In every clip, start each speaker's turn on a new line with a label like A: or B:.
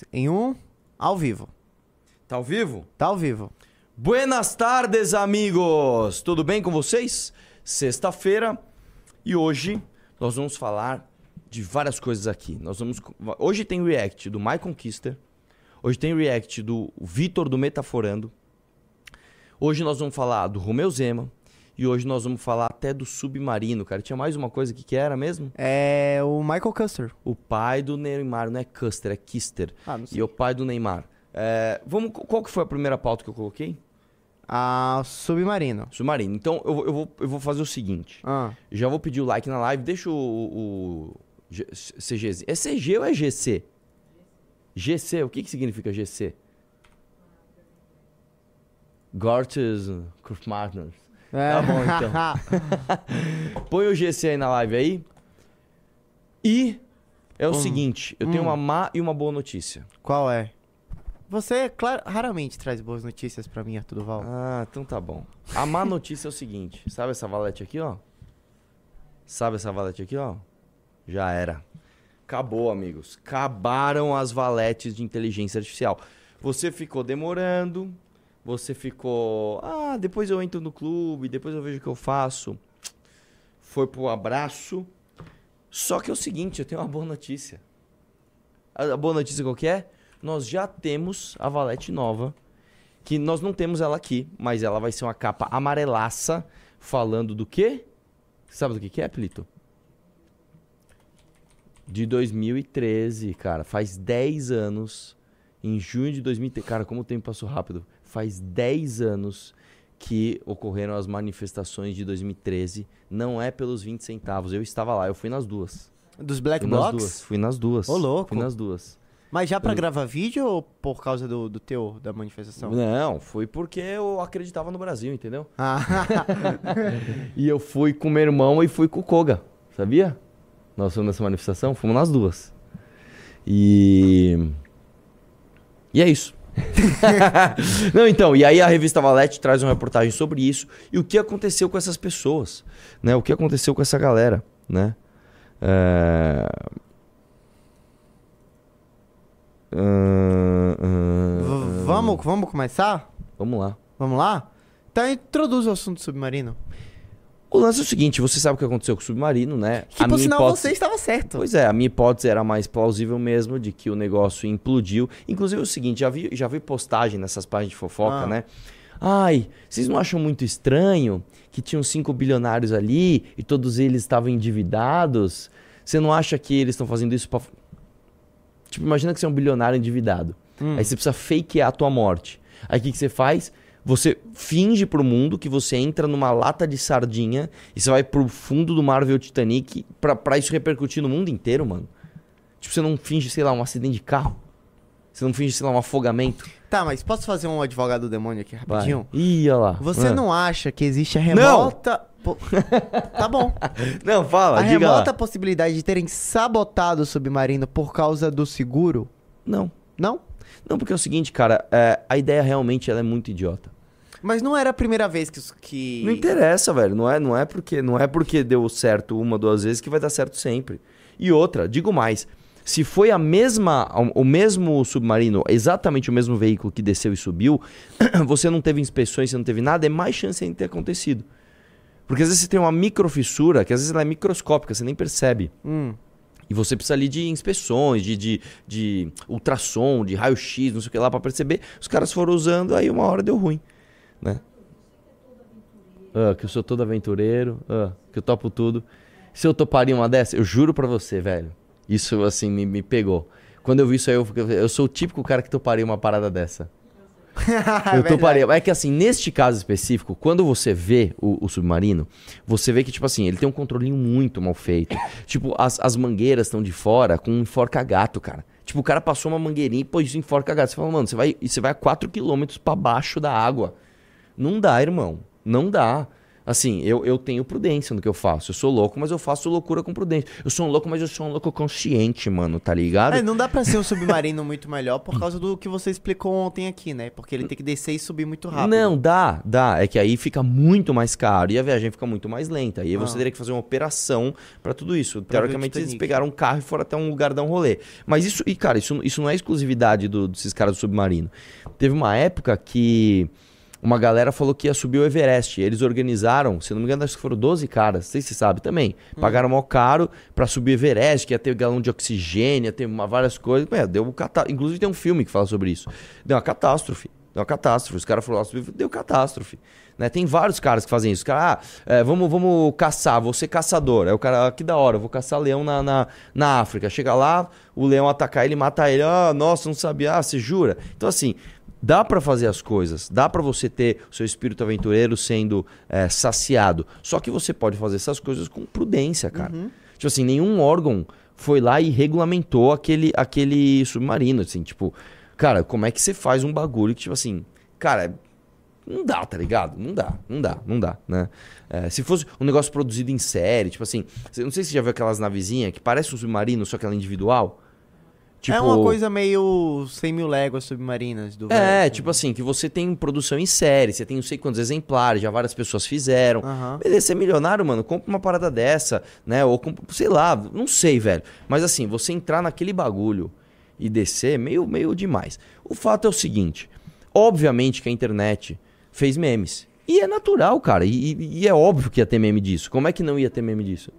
A: 3, em 1, ao vivo.
B: Tá ao vivo?
A: Tá ao vivo.
B: Buenas tardes, amigos! Tudo bem com vocês? Sexta-feira e hoje nós vamos falar de várias coisas aqui. Nós vamos hoje tem react do Michael Kister, hoje tem react do Vitor do Metaforando. Hoje nós vamos falar do Romeu Zema e hoje nós vamos falar até do Submarino, cara. Tinha mais uma coisa que que era mesmo?
A: É o Michael Custer.
B: O pai do Neymar, não é Custer, é Kister.
A: Ah, não sei.
B: E o pai do Neymar. É, vamos, qual que foi a primeira pauta que eu coloquei?
A: Ah, Submarino.
B: Submarino. Então eu, vou- eu, vou, eu vou fazer o seguinte.
A: Ah,
B: Já vou pedir o like na live. Deixa o, o CG. É CG ou é GC? GC, o que, que significa GC? Gortes Partners.
A: É.
B: Tá bom, então. Põe o GC aí na live aí. E é o
A: Hum.
B: seguinte: eu tenho
A: Hum.
B: uma má e uma boa notícia.
A: Qual é? Você, claro, raramente traz boas notícias pra mim, Arthur Duval.
B: Ah, então tá bom. A má notícia é o seguinte: sabe essa valete aqui, ó? Sabe essa valete aqui, ó? Já era. Acabou, amigos. Acabaram as valetes de inteligência artificial. Você ficou demorando, você ficou. Ah, depois eu entro no clube, depois eu vejo o que eu faço. Foi pro abraço. Só que é o seguinte, eu tenho uma boa notícia. A boa notícia qual que é? Nós já temos a valete nova que nós não temos ela aqui, mas ela vai ser uma capa amarelaça falando do quê? Sabe do que que é, Plito? De 2013, cara. Faz 10 anos. Em junho de 2013. Cara, como o tempo passou rápido. Faz 10 anos que ocorreram as manifestações de 2013. Não é pelos 20 centavos. Eu estava lá, eu fui nas duas.
A: Dos Black
B: fui nas
A: Blocs?
B: duas. Fui nas duas.
A: Ô, louco.
B: Fui nas duas.
A: Mas já pra
B: Eu-
A: gravar vídeo ou por causa do, do teu, da manifestação?
B: Não, foi porque eu acreditava no Brasil, entendeu?
A: Ah,
B: E eu fui com meu irmão e fui com o Koga, sabia? Nós fomos nessa manifestação, fomos nas duas. E. E é isso. Não, então, e aí a revista Valete traz uma reportagem sobre isso e o que aconteceu com essas pessoas, né? O que aconteceu com essa galera, né? É... Ah,
A: v- vamos, vamos começar?
B: Vamos lá.
A: Vamos lá? Então introduz o assunto submarino.
B: O lance é o seguinte, você sabe o que aconteceu com o submarino, né?
A: Que
B: A
A: por sinal
B: hipótese-
A: você estava certo.
B: Pois é, a minha hipótese era mais plausível mesmo de que o negócio implodiu. Inclusive é o seguinte, já vi, já vi postagem nessas páginas de fofoca,
A: Ah.
B: né? Ai, vocês não acham muito estranho que tinham cinco bilionários ali e todos eles estavam endividados? Você não acha que eles estão fazendo isso pra... Tipo, imagina que você é um bilionário endividado.
A: Hum.
B: Aí você precisa fakear a tua morte. Aí o que, que você faz? Você finge pro mundo que você entra numa lata de sardinha e você vai pro fundo do mar ver o Titanic pra, pra isso repercutir no mundo inteiro, mano. Tipo, você não finge, sei lá, um acidente de carro. Você não finge, sei lá, um afogamento.
A: Tá, mas posso fazer um advogado do demônio aqui
B: Vai.
A: rapidinho?
B: Ih, olha lá.
A: Você
B: Ah.
A: não acha que existe a remota... po- tá bom.
B: Não, fala,
A: a remota
B: lá.
A: possibilidade de terem sabotado o submarino por causa do seguro?
B: Não.
A: Não?
B: Não, porque é o seguinte, cara, é, a ideia realmente ela é muito idiota.
A: Mas não era a primeira vez que... que...
B: Não interessa, velho. Não é, não é porque não é porque deu certo uma, duas vezes que vai dar certo sempre. E outra, digo mais, se foi a mesma, o mesmo submarino, exatamente o mesmo veículo que desceu e subiu, você não teve inspeções, você não teve nada, é mais chance de ter acontecido. Porque às vezes você tem uma microfissura, que às vezes ela é microscópica, você nem percebe.
A: Hum.
B: E você precisa ali de inspeções, de, de, de ultrassom, de raio-x, não sei o que lá, pra perceber. Os caras foram usando, aí uma hora deu ruim, né? Ah, que eu sou todo aventureiro, ah, que eu topo tudo. Se eu toparia uma dessa, eu juro pra você, velho. Isso, assim, me, me pegou. Quando eu vi isso aí, eu, eu sou o típico cara que toparia uma parada dessa.
A: É
B: eu toparia. É que assim, neste caso específico, quando você vê o, o submarino, você vê que, tipo assim, ele tem um controlinho muito mal feito. tipo, as, as mangueiras estão de fora com um enforca-gato, cara. Tipo, o cara passou uma mangueirinha e pôs enforca-gato. Você fala, mano, você vai, e você vai a 4km pra baixo da água. Não dá, irmão. Não dá. Assim, eu, eu tenho prudência no que eu faço. Eu sou louco, mas eu faço loucura com prudência. Eu sou um louco, mas eu sou um louco consciente, mano, tá ligado?
A: É, não dá pra ser um submarino muito melhor por causa do que você explicou ontem aqui, né? Porque ele tem que descer e subir muito rápido.
B: Não, dá, dá. É que aí fica muito mais caro e a viagem fica muito mais lenta. E aí você
A: Ah.
B: teria que fazer uma operação pra tudo isso.
A: Pra
B: Teoricamente, eles pegaram um carro e foram até um lugar dar um rolê. Mas isso, e cara, isso, isso não é exclusividade do- desses caras do submarino. Teve uma época que uma galera falou que ia subir o Everest. Eles organizaram, se não me engano, acho que foram 12 caras, não sei se você sabe também. Pagaram mó caro pra subir o Everest, que ia ter galão de oxigênio, ia ter uma, várias coisas. Deu um catá... Inclusive tem um filme que fala sobre isso. Deu uma catástrofe. Deu uma catástrofe. Os caras falaram, "Nossa, deu catástrofe. Né? Tem vários caras que fazem isso. Os caras, ah, é, vamos, vamos caçar, vou ser caçador. Aí o cara, ah, que da hora, eu vou caçar leão na, na, na África. Chega lá, o leão atacar ele, matar ele. Ah, nossa, não sabia. Ah, você jura? Então, assim, dá pra fazer as coisas. Dá pra você ter o seu espírito aventureiro sendo é, saciado. Só que você pode fazer essas coisas com prudência, cara. Tipo assim, nenhum órgão foi lá e regulamentou aquele, aquele submarino, assim, tipo... Cara, como é que você faz um bagulho que, tipo assim... Cara, não dá, tá ligado? Não dá, não dá, não dá, né? É, se fosse um negócio produzido em série, tipo assim... Não sei se você já viu aquelas navezinhas que parece um submarino, só que ela é individual. Tipo,
A: É uma coisa meio 100 mil léguas submarinas do
B: É,
A: velho.
B: tipo assim, que você tem produção em série, você tem não sei quantos exemplares, já várias pessoas fizeram.
A: Aham.
B: Beleza, você é milionário, mano, compra uma parada dessa, né? Ou compra, sei lá, não sei, velho. Mas assim, você entrar naquele bagulho e descer, meio, meio demais. O fato é o seguinte: obviamente que a internet fez memes. E é natural, cara. E, e- e é óbvio que ia ter meme disso. Como é que não ia ter meme disso?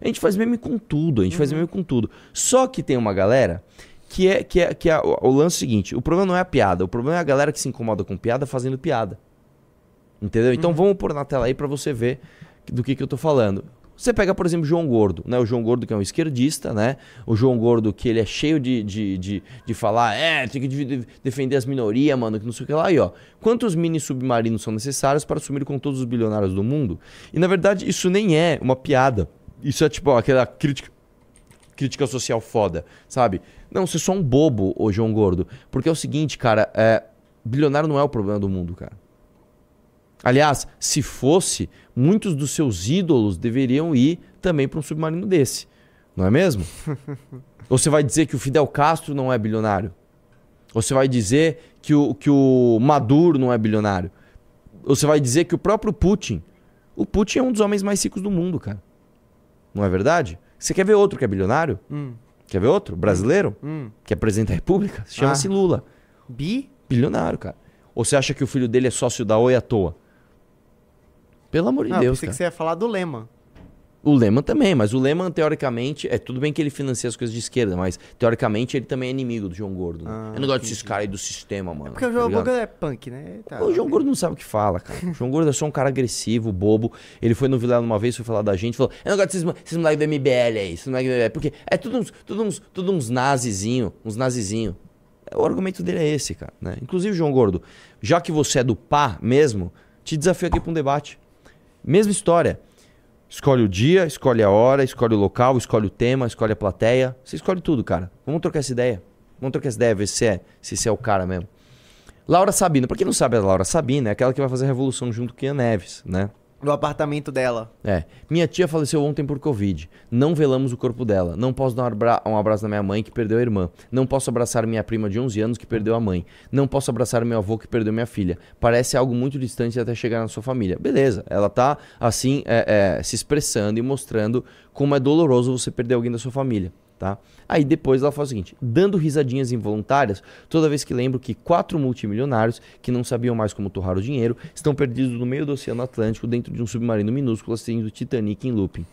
B: A gente faz meme com tudo, a gente faz meme com tudo. Só que tem uma galera que é que é, que é o, o lance seguinte: o problema não é a piada, o problema é a galera que se incomoda com piada fazendo piada. Entendeu? Então vamos pôr na tela aí pra você ver do que, que eu tô falando. Você pega, por exemplo, João Gordo, né? O João Gordo que é um esquerdista, né? O João Gordo que ele é cheio de, de, de, de falar, é, tem que de- defender as minorias, mano, que não sei o que lá. Aí, ó, quantos mini submarinos são necessários para sumir com todos os bilionários do mundo? E, na verdade, isso nem é uma piada. Isso é, tipo, ó, aquela crítica crítica social foda, sabe? Não, você é só um bobo, ô João Gordo. Porque é o seguinte, cara, é, bilionário não é o problema do mundo, cara. Aliás, se fosse, muitos dos seus ídolos deveriam ir também para um submarino desse. Não é mesmo? Ou você vai dizer que o Fidel Castro não é bilionário? Ou você vai dizer que o, que o Maduro não é bilionário? Ou você vai dizer que o próprio Putin. O Putin é um dos homens mais ricos do mundo, cara. Não é verdade? Você quer ver outro que é bilionário?
A: Hum,
B: Quer ver outro? Brasileiro?
A: hum.
B: Que é presidente da República? Chama-se
A: Ah.
B: Lula.
A: Bi?
B: Bilionário, cara. Ou você acha que o filho dele é sócio da Oi à toa? Pelo amor de
A: Não,
B: Deus,
A: pensei
B: cara.
A: que você ia falar do Lema.
B: O Lehman também, mas o Lehman, teoricamente, é tudo bem que ele financia as coisas de esquerda, mas teoricamente ele também é inimigo do João Gordo. né?
A: Ah,
B: Eu não gosto desses caras aí do sistema, mano.
A: Porque o
B: tá
A: João
B: ligado?
A: Gordo é punk, né? Tá,
B: O João Gordo não sabe o que fala, cara. O João Gordo é só um cara agressivo, bobo. Ele foi no Vilela uma vez, foi falar da gente, falou: Eu não gosto desses, mo- esses moleques do MBL aí, esses moleques do MBL. Porque é tudo uns, tudo uns, tudo uns nazizinho, uns nazizinho. O argumento dele é esse, cara. Né? Inclusive, João Gordo, já que você é do pá mesmo, te desafio aqui pra um debate. Mesma história. Escolhe o dia, escolhe a hora, escolhe o local, escolhe o tema, escolhe a plateia. Você escolhe tudo, cara. Vamos trocar essa ideia. Vamos trocar essa ideia, ver se é, se esse é o cara mesmo. Laura Sabina. Pra quem não sabe, a Laura Sabina é aquela que vai fazer a revolução junto com Ian Neves, né?
A: Do apartamento dela.
B: É. Minha tia faleceu ontem por Covid. Não velamos o corpo dela. Não posso dar um abra- um abraço na minha mãe que perdeu a irmã. Não posso abraçar minha prima de 11 anos que perdeu a mãe. Não posso abraçar meu avô que perdeu minha filha. Parece algo muito distante até chegar na sua família. Beleza. Ela tá, assim, é, é, se expressando e mostrando como é doloroso você perder alguém da sua família. Tá? Aí depois ela fala o seguinte: dando risadinhas involuntárias toda vez que lembro que quatro multimilionários que não sabiam mais como torrar o dinheiro estão perdidos no meio do Oceano Atlântico dentro de um submarino minúsculo assistindo Titanic em looping.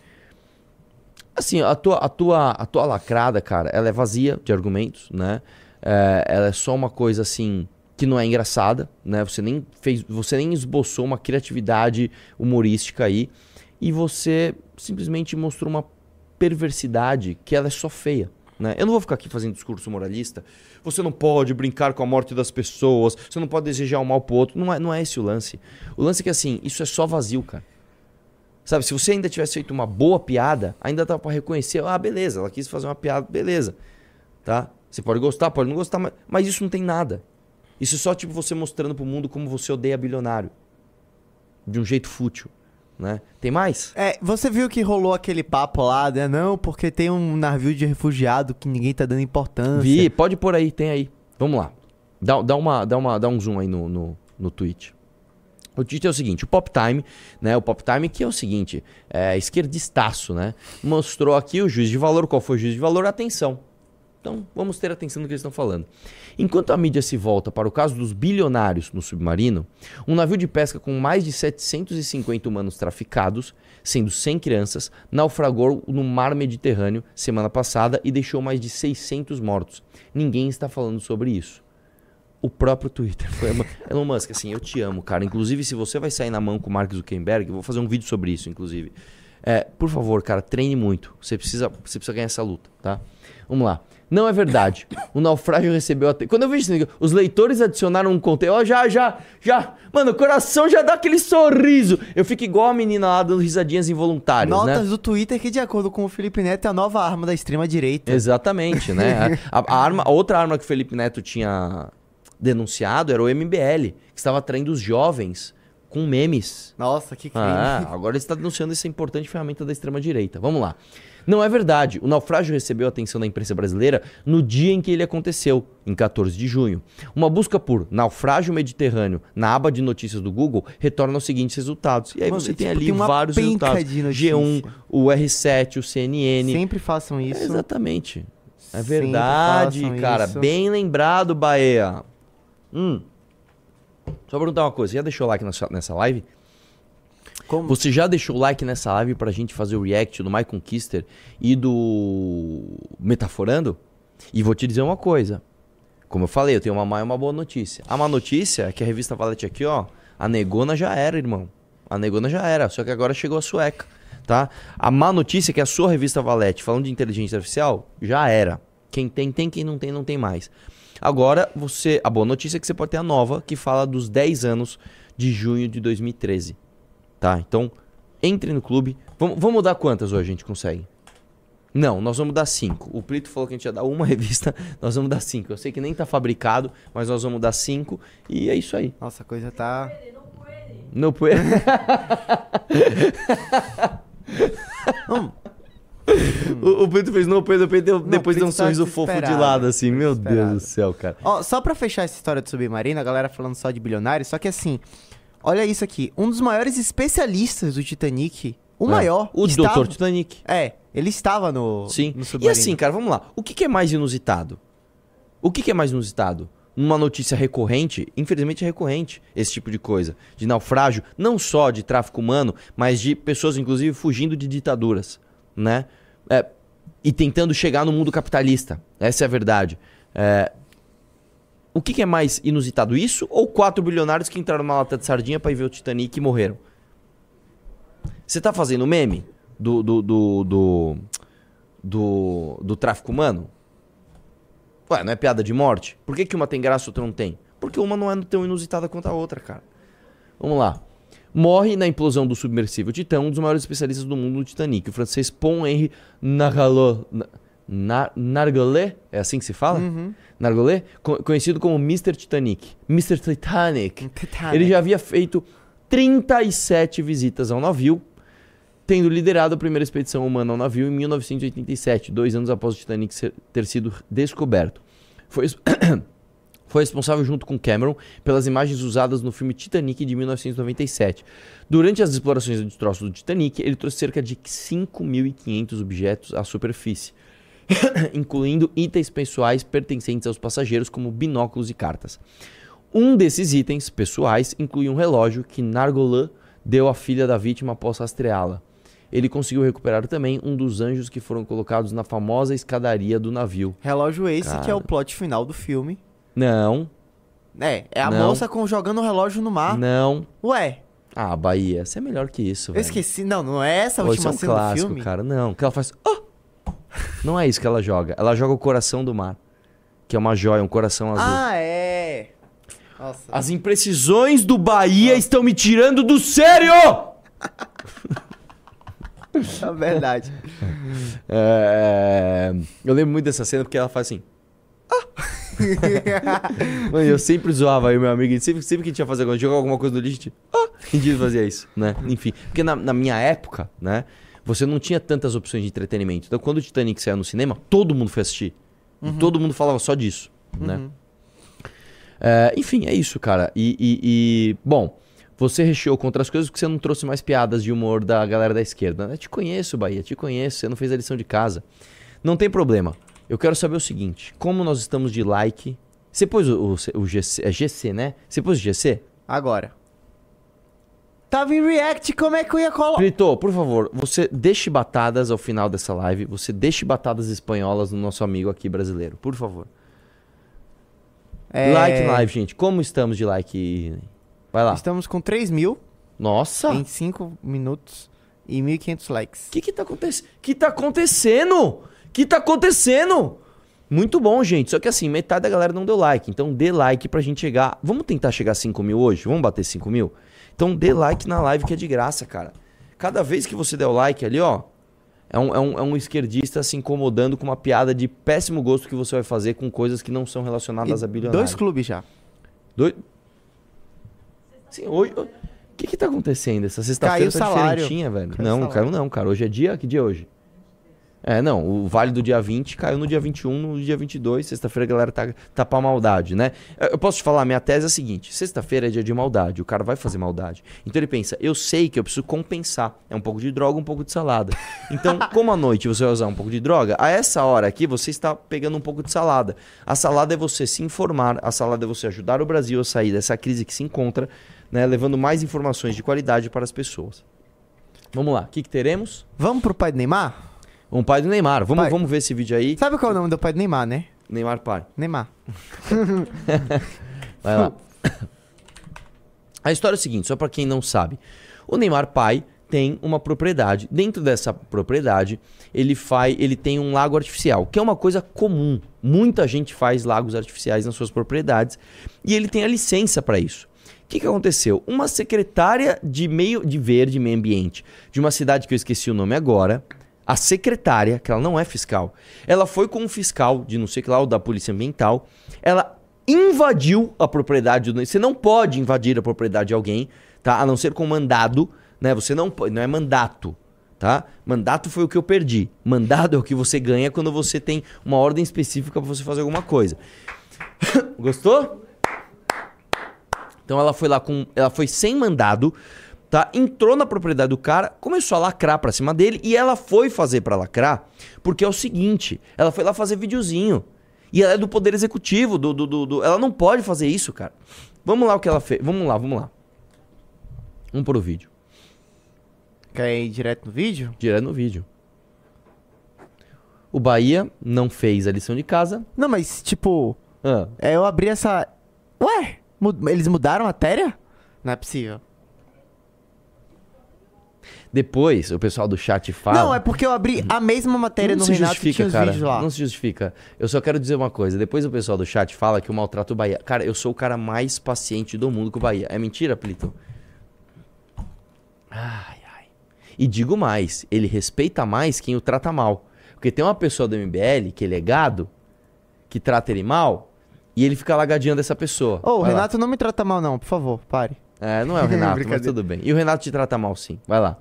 B: Assim, a tua, a tua, a tua lacrada, cara, ela é vazia de argumentos, né? É, ela é só uma coisa assim que não é engraçada, né? Você nem fez, você nem esboçou uma criatividade humorística aí e você simplesmente mostrou uma perversidade que ela é só feia. Né? Eu não vou ficar aqui fazendo discurso moralista. Você não pode brincar com a morte das pessoas. Você não pode desejar o mal pro outro. Não é, não é esse o lance. O lance é que assim, isso é só vazio, cara. Sabe, se você ainda tivesse feito uma boa piada, ainda dá pra reconhecer, ah, beleza, ela quis fazer uma piada, beleza. Tá? Você pode gostar, pode não gostar, mas, mas isso não tem nada. Isso é só tipo você mostrando pro mundo como você odeia bilionário. De um jeito fútil. Né? Tem mais?
A: É, você viu que rolou aquele papo lá, né? Não, porque tem um navio de refugiado que ninguém tá dando importância.
B: Vi, pode pôr aí, tem aí. Vamos lá. Dá, dá, uma, dá, uma, dá um zoom aí no, no, no tweet. O tweet é o seguinte, o Pop Time, né? O Pop Time que é o seguinte, é esquerdistaço, né? Mostrou aqui o juiz de valor, qual foi o juiz de valor? Atenção. Então, vamos ter atenção no que eles estão falando. Enquanto a mídia se volta para o caso dos bilionários no submarino, um navio de pesca com mais de 750 humanos traficados, sendo 100 crianças, naufragou no mar Mediterrâneo semana passada e deixou mais de 600 mortos. Ninguém está falando sobre isso o próprio Twitter. Foi Elon Musk, assim, eu te amo, cara. Inclusive, se você vai sair na mão com o Mark Zuckerberg, eu vou fazer um vídeo sobre isso, inclusive. É, por favor, cara, treine muito. Você precisa, você precisa ganhar essa luta, tá? Vamos lá. Não é verdade. O naufrágio recebeu até. Quando eu vejo isso, os leitores adicionaram um conteúdo. Ó, já, já, já. Mano, o coração já dá aquele sorriso. Eu fico igual a menina lá dando risadinhas involuntárias.
A: Notas
B: né?
A: do Twitter que, de acordo com o Felipe Neto, é a nova arma da extrema-direita.
B: Exatamente, né? a, a, arma, a outra arma que o Felipe Neto tinha denunciado era o MBL, que estava atraindo os jovens com memes.
A: Nossa, que crime.
B: Ah, agora ele está denunciando essa importante ferramenta da extrema-direita. Vamos lá. Não é verdade. O naufrágio recebeu atenção da imprensa brasileira no dia em que ele aconteceu, em 14 de junho. Uma busca por naufrágio mediterrâneo na aba de notícias do Google retorna os seguintes resultados. E aí
A: Mano,
B: você
A: tipo,
B: tem ali
A: tem
B: vários resultados.
A: de notícia.
B: G1, o R7, o CNN.
A: Sempre façam isso.
B: Exatamente. É verdade, cara.
A: isso.
B: Bem lembrado, Bahia. Hum. Só perguntar uma coisa. Você já deixou o like nessa live?
A: Como?
B: Você já deixou o like nessa live pra gente fazer o react do My Conquister e do Metaforando? E vou te dizer uma coisa. Como eu falei, eu tenho uma má e uma boa notícia. A má notícia é que a revista Valete aqui, ó, a negona já era, irmão. A negona já era, só que agora chegou a sueca, tá? A má notícia é que a sua revista Valete, falando de inteligência artificial, já era. Quem tem, tem, quem não tem, não tem mais. Agora, você. A boa notícia é que você pode ter a nova, que fala dos 10 anos de junho de 2013. Tá? Então, entre no clube. Vamos, vamos dar quantas hoje a gente consegue? Não, nós vamos dar 5. O Plito falou que a gente ia dar uma revista, nós vamos dar 5. Eu sei que nem tá fabricado, mas nós vamos dar 5 e é isso aí.
A: Nossa, a coisa tá.
B: Não puede.
A: Hum,
B: o, o Plito fez não puede, depois deu,
A: Não,
B: depois deu um
A: tá
B: sorriso fofo de lado assim. Meu
A: desesperado.
B: Deus do céu, cara.
A: Ó, só pra fechar essa história do submarino, a galera falando só de bilionários, só que assim, olha isso aqui. Um dos maiores especialistas do Titanic, o
B: É,
A: maior.
B: O
A: estava...
B: Dr. Titanic.
A: É, ele estava no,
B: Sim.
A: no
B: E assim, cara, vamos lá. O que, que é mais inusitado? O que, que é mais inusitado? Uma notícia recorrente, infelizmente é recorrente, esse tipo de coisa. De naufrágio, não só de tráfico humano, mas de pessoas, inclusive, fugindo de ditaduras, né? É, e tentando chegar no mundo capitalista. Essa é a verdade. É, o que, que é mais inusitado? Isso ou quatro bilionários que entraram numa lata de sardinha pra ir ver o Titanic e morreram? Você tá fazendo meme do, do, do, do, do, do tráfico humano? Ué, não é piada de morte? Por que, que uma tem graça e outra não tem? Porque uma não é tão inusitada quanto a outra, cara. Vamos lá. Morre na implosão do submersível Titã um dos maiores especialistas do mundo do Titanic, o francês Paul Henri Nargalot. Na, Nargolet? É assim que se fala?
A: Uhum.
B: Co- conhecido como Mr. Titanic. Mr. Titanic.
A: Titanic.
B: Ele já havia feito 37 visitas ao navio, tendo liderado a primeira expedição humana ao navio em 1987, dois anos após o Titanic ser- ter sido descoberto. Foi, foi responsável, junto com Cameron, pelas imagens usadas no filme Titanic de 1997. Durante as explorações do destroço do Titanic, ele trouxe cerca de 5.500 objetos à superfície, incluindo itens pessoais pertencentes aos passageiros, como binóculos e cartas. Um desses itens pessoais incluía um relógio que Nargolan deu à filha da vítima após rastreá-la. Ele conseguiu recuperar também um dos anjos que foram colocados na famosa escadaria do navio.
A: Relógio esse que é
B: Cara.
A: o plot final do filme.
B: Não,
A: É, é a
B: Não.
A: moça com, jogando o relógio no mar.
B: não.
A: Ué,
B: Ah, Bahia, você é melhor que isso,
A: eu
B: velho.
A: esqueci. Não, não é essa a
B: Pô, isso é
A: última
B: um
A: cena do
B: clássico,
A: filme?
B: cara. Não, que ela faz. "Ah!" Não é isso que ela joga. Ela joga o coração do mar. Que é uma joia, um coração azul.
A: Ah, é. Nossa.
B: As imprecisões do Bahia estão me tirando do sério!
A: É verdade.
B: É, Eu lembro muito dessa cena porque ela faz assim. "Ah!" Mano, eu sempre zoava aí, meu amigo. Sempre, sempre que a gente ia fazer alguma, jogar alguma coisa no lixo, a gente, "Ah!" fazia isso, né? Enfim, porque na, na minha época, né? Você não tinha tantas opções de entretenimento. Então, quando o Titanic saiu no cinema, todo mundo foi assistir. E todo mundo falava só disso, né?
A: Uhum.
B: É, enfim, é isso, cara. E, e- e, bom, você recheou com outras coisas porque você não trouxe mais piadas de humor da galera da esquerda. Eu te conheço, Bahia, te conheço. Você não fez a lição de casa. Não tem problema. Eu quero saber o seguinte: como nós estamos de like? Você pôs o, o, o GC, é GC, né? Você pôs o GC?
A: Agora. Tava em react, como é que eu ia colocar?
B: Brito, por favor, você deixe batadas ao final dessa live. Você deixe batadas espanholas no nosso amigo aqui brasileiro, por favor.
A: É,
B: Like live, gente. Como estamos de like? Vai lá.
A: Estamos com 3 mil
B: Nossa!
A: em 5 minutos e 1.500 likes.
B: O que que tá acontecendo? que tá acontecendo? que tá acontecendo? Muito bom, gente. Só que assim, metade da galera não deu like. Então dê like pra gente chegar. Vamos tentar chegar a 5 mil hoje? Vamos bater 5 mil? Então dê like na live que é de graça, cara. Cada vez que você der o like ali, ó. É um, é um, é um esquerdista se incomodando com uma piada de péssimo gosto que você vai fazer com coisas que não são relacionadas a
A: E
B: bilionários.
A: dois clubes já.
B: Dois... Sim, hoje... O que que tá acontecendo? Essa sexta-feira tá
A: salário.
B: diferentinha, velho.
A: Caiu
B: não, não
A: salário.
B: caiu não, cara. Hoje é dia... Que dia é hoje? É, não. O vale do dia 20 caiu no dia 21, no dia 22. Sexta-feira a galera tá, tá pra maldade, né? Eu posso te falar, minha tese é a seguinte. Sexta-feira é dia de maldade. O cara vai fazer maldade. Então ele pensa, eu sei que eu preciso compensar. É um pouco de droga, um pouco de salada. Então, como à noite você vai usar um pouco de droga, a essa hora aqui você está pegando um pouco de salada. A salada é você se informar, a salada é você ajudar o Brasil a sair dessa crise que se encontra, né, levando mais informações de qualidade para as pessoas. Vamos lá, o que, que teremos?
A: Vamos pro pai do Neymar?
B: Um pai do Neymar. Vamos,
A: Pai.
B: vamos ver esse vídeo aí.
A: Sabe qual é o nome do pai do Neymar, né?
B: Neymar pai.
A: Neymar.
B: Vai lá. A história é o seguinte, só para quem não sabe. O Neymar pai tem uma propriedade. Dentro dessa propriedade, ele faz, ele tem um lago artificial, que é uma coisa comum. Muita gente faz lagos artificiais nas suas propriedades e ele tem a licença para isso. O que, que aconteceu? Uma secretária de meio de verde meio ambiente de uma cidade que eu esqueci o nome agora, a secretária, que ela não é fiscal, ela foi com um fiscal de não sei que lá, o da Polícia Ambiental, ela invadiu a propriedade Você não pode invadir a propriedade de alguém, tá? A não ser com mandado, né? Você não pode, não é mandato, tá? Mandato foi o que eu perdi. Mandado é o que você ganha quando você tem uma ordem específica para você fazer alguma coisa. Gostou? Então ela foi lá com, ela foi sem mandado, tá? Entrou na propriedade do cara, começou a lacrar pra cima dele e ela foi fazer pra lacrar, porque é o seguinte, ela foi lá fazer videozinho. E ela é do poder executivo, do, do, do- do- ela não pode fazer isso, cara. Vamos lá o que ela fez. Vamos lá, vamos lá. Vamos pro vídeo.
A: Quer ir direto no vídeo?
B: Direto no vídeo. O Bahia não fez a lição de casa.
A: Não, mas tipo,
B: Ah,
A: é, eu abri essa. Ué, eles mudaram a matéria? Não é possível.
B: Depois o pessoal do chat fala.
A: Não, é porque eu abri a mesma matéria
B: não
A: no
B: se
A: Renato
B: justifica,
A: tinha os
B: cara.
A: vídeos lá.
B: Não se justifica. Eu só quero dizer uma coisa. Depois o pessoal do chat fala que eu maltrato o Bahia. Cara, eu sou o cara mais paciente do mundo com o Bahia. É mentira, Plito? Ai, ai. E digo mais, ele respeita mais quem o trata mal. Porque tem uma pessoa do MBL, que ele é gado, que trata ele mal, e ele fica lagadeando essa pessoa.
A: Ô, o
B: Vai lá.
A: Renato não me trata mal, não, por favor, pare.
B: É, não é o Renato, mas tudo bem. E o Renato te trata mal, sim. Vai lá.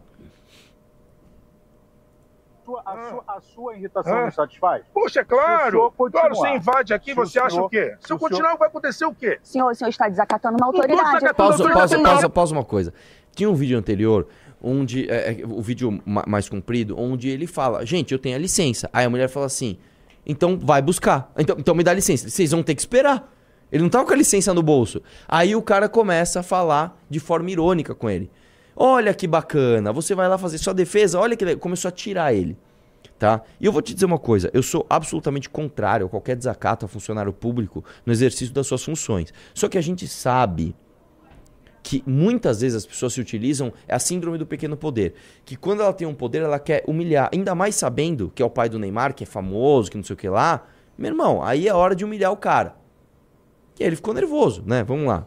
C: Sua- a, sua, a sua irritação não satisfaz?
D: Poxa, é claro.
C: continuar-
D: Claro, você invade aqui,
C: se
D: você acha
C: senhor-
D: o quê? Se
C: se
D: eu
C: o senhor-
D: continuar, vai acontecer o quê?
E: Senhor, o senhor está desacatando uma autoridade.
D: desacatando
B: Pausa,
D: autoridade
B: pausa, pausa, pausa uma coisa. Tinha um vídeo anterior, onde. é, é, o vídeo ma- mais comprido, onde ele fala, gente, eu tenho a licença. Aí a mulher fala assim, então vai buscar. Então, então me dá licença. Vocês vão ter que esperar. Ele não tava com a licença no bolso. Aí o cara começa a falar de forma irônica com ele. Olha que bacana, você vai lá fazer sua defesa, olha que legal. Começou a tirar ele. Tá? E eu vou te dizer uma coisa, eu sou absolutamente contrário a qualquer desacato a funcionário público no exercício das suas funções. Só que a gente sabe que muitas vezes as pessoas se utilizam é a síndrome do pequeno poder, que quando ela tem um poder ela quer humilhar, ainda mais sabendo que é o pai do Neymar, que é famoso, que não sei o que lá. Meu irmão, aí é hora de humilhar o cara. E aí ele ficou nervoso, né? Vamos lá.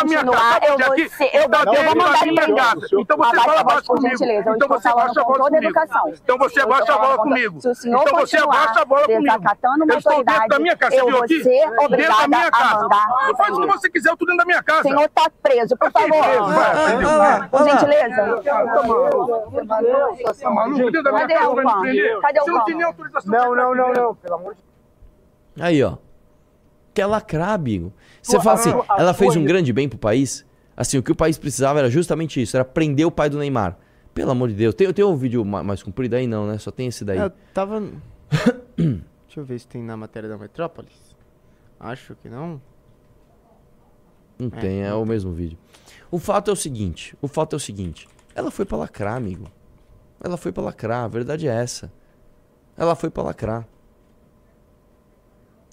D: Eu minha casa,
E: eu
D: de
E: vou,
D: aqui,
E: ser, eu,
D: da
E: eu
D: dele
E: vou
D: pra
E: mandar ele.
D: Então você
E: Abaixa
D: fala baixo
E: por
D: comigo.
E: gentileza. Eu
D: Então
E: estou
D: você
E: falando
D: baixa a
E: com
D: voz
E: toda a
D: comigo. Então você
E: Eu
D: baixa
E: estou
D: a bola comigo.
E: O
D: Então você
E: continuar
D: baixa a bola comigo. Eu estou dentro da minha casa,
E: eu
D: você viu
E: vou
D: aqui? Dentro da minha casa.
E: mandar
D: Faz o que você quiser, eu tô dentro da minha casa.
E: O senhor está preso, por favor.
D: preso, vai, prendeu.
E: Por gentileza.
D: Tá maluco? Tá maluco? Dentro da minha
E: Cadê
D: casa
E: o
D: vai me
E: pano?
D: prender?
E: Cadê o
D: Você não
E: pano?
D: tem nem autorização
C: Não, não, não, não. Pelo amor de
B: Aí, ó. Quer lacrar, amigo. Você fala assim, ela fez um grande bem pro país. Assim, o que o país precisava era justamente isso, era prender o pai do Neymar. Pelo amor de Deus. Tem, tem um vídeo ma- mais comprido aí? Não, né? Só tem esse daí.
A: Eu tava. Deixa eu ver se tem na matéria da Metrópolis. Acho que não.
B: Não tem, é o mesmo vídeo. O fato é o seguinte, o fato é o seguinte. Ela foi pra lacrar, amigo. Ela foi pra lacrar, a verdade é essa. Ela foi pra lacrar.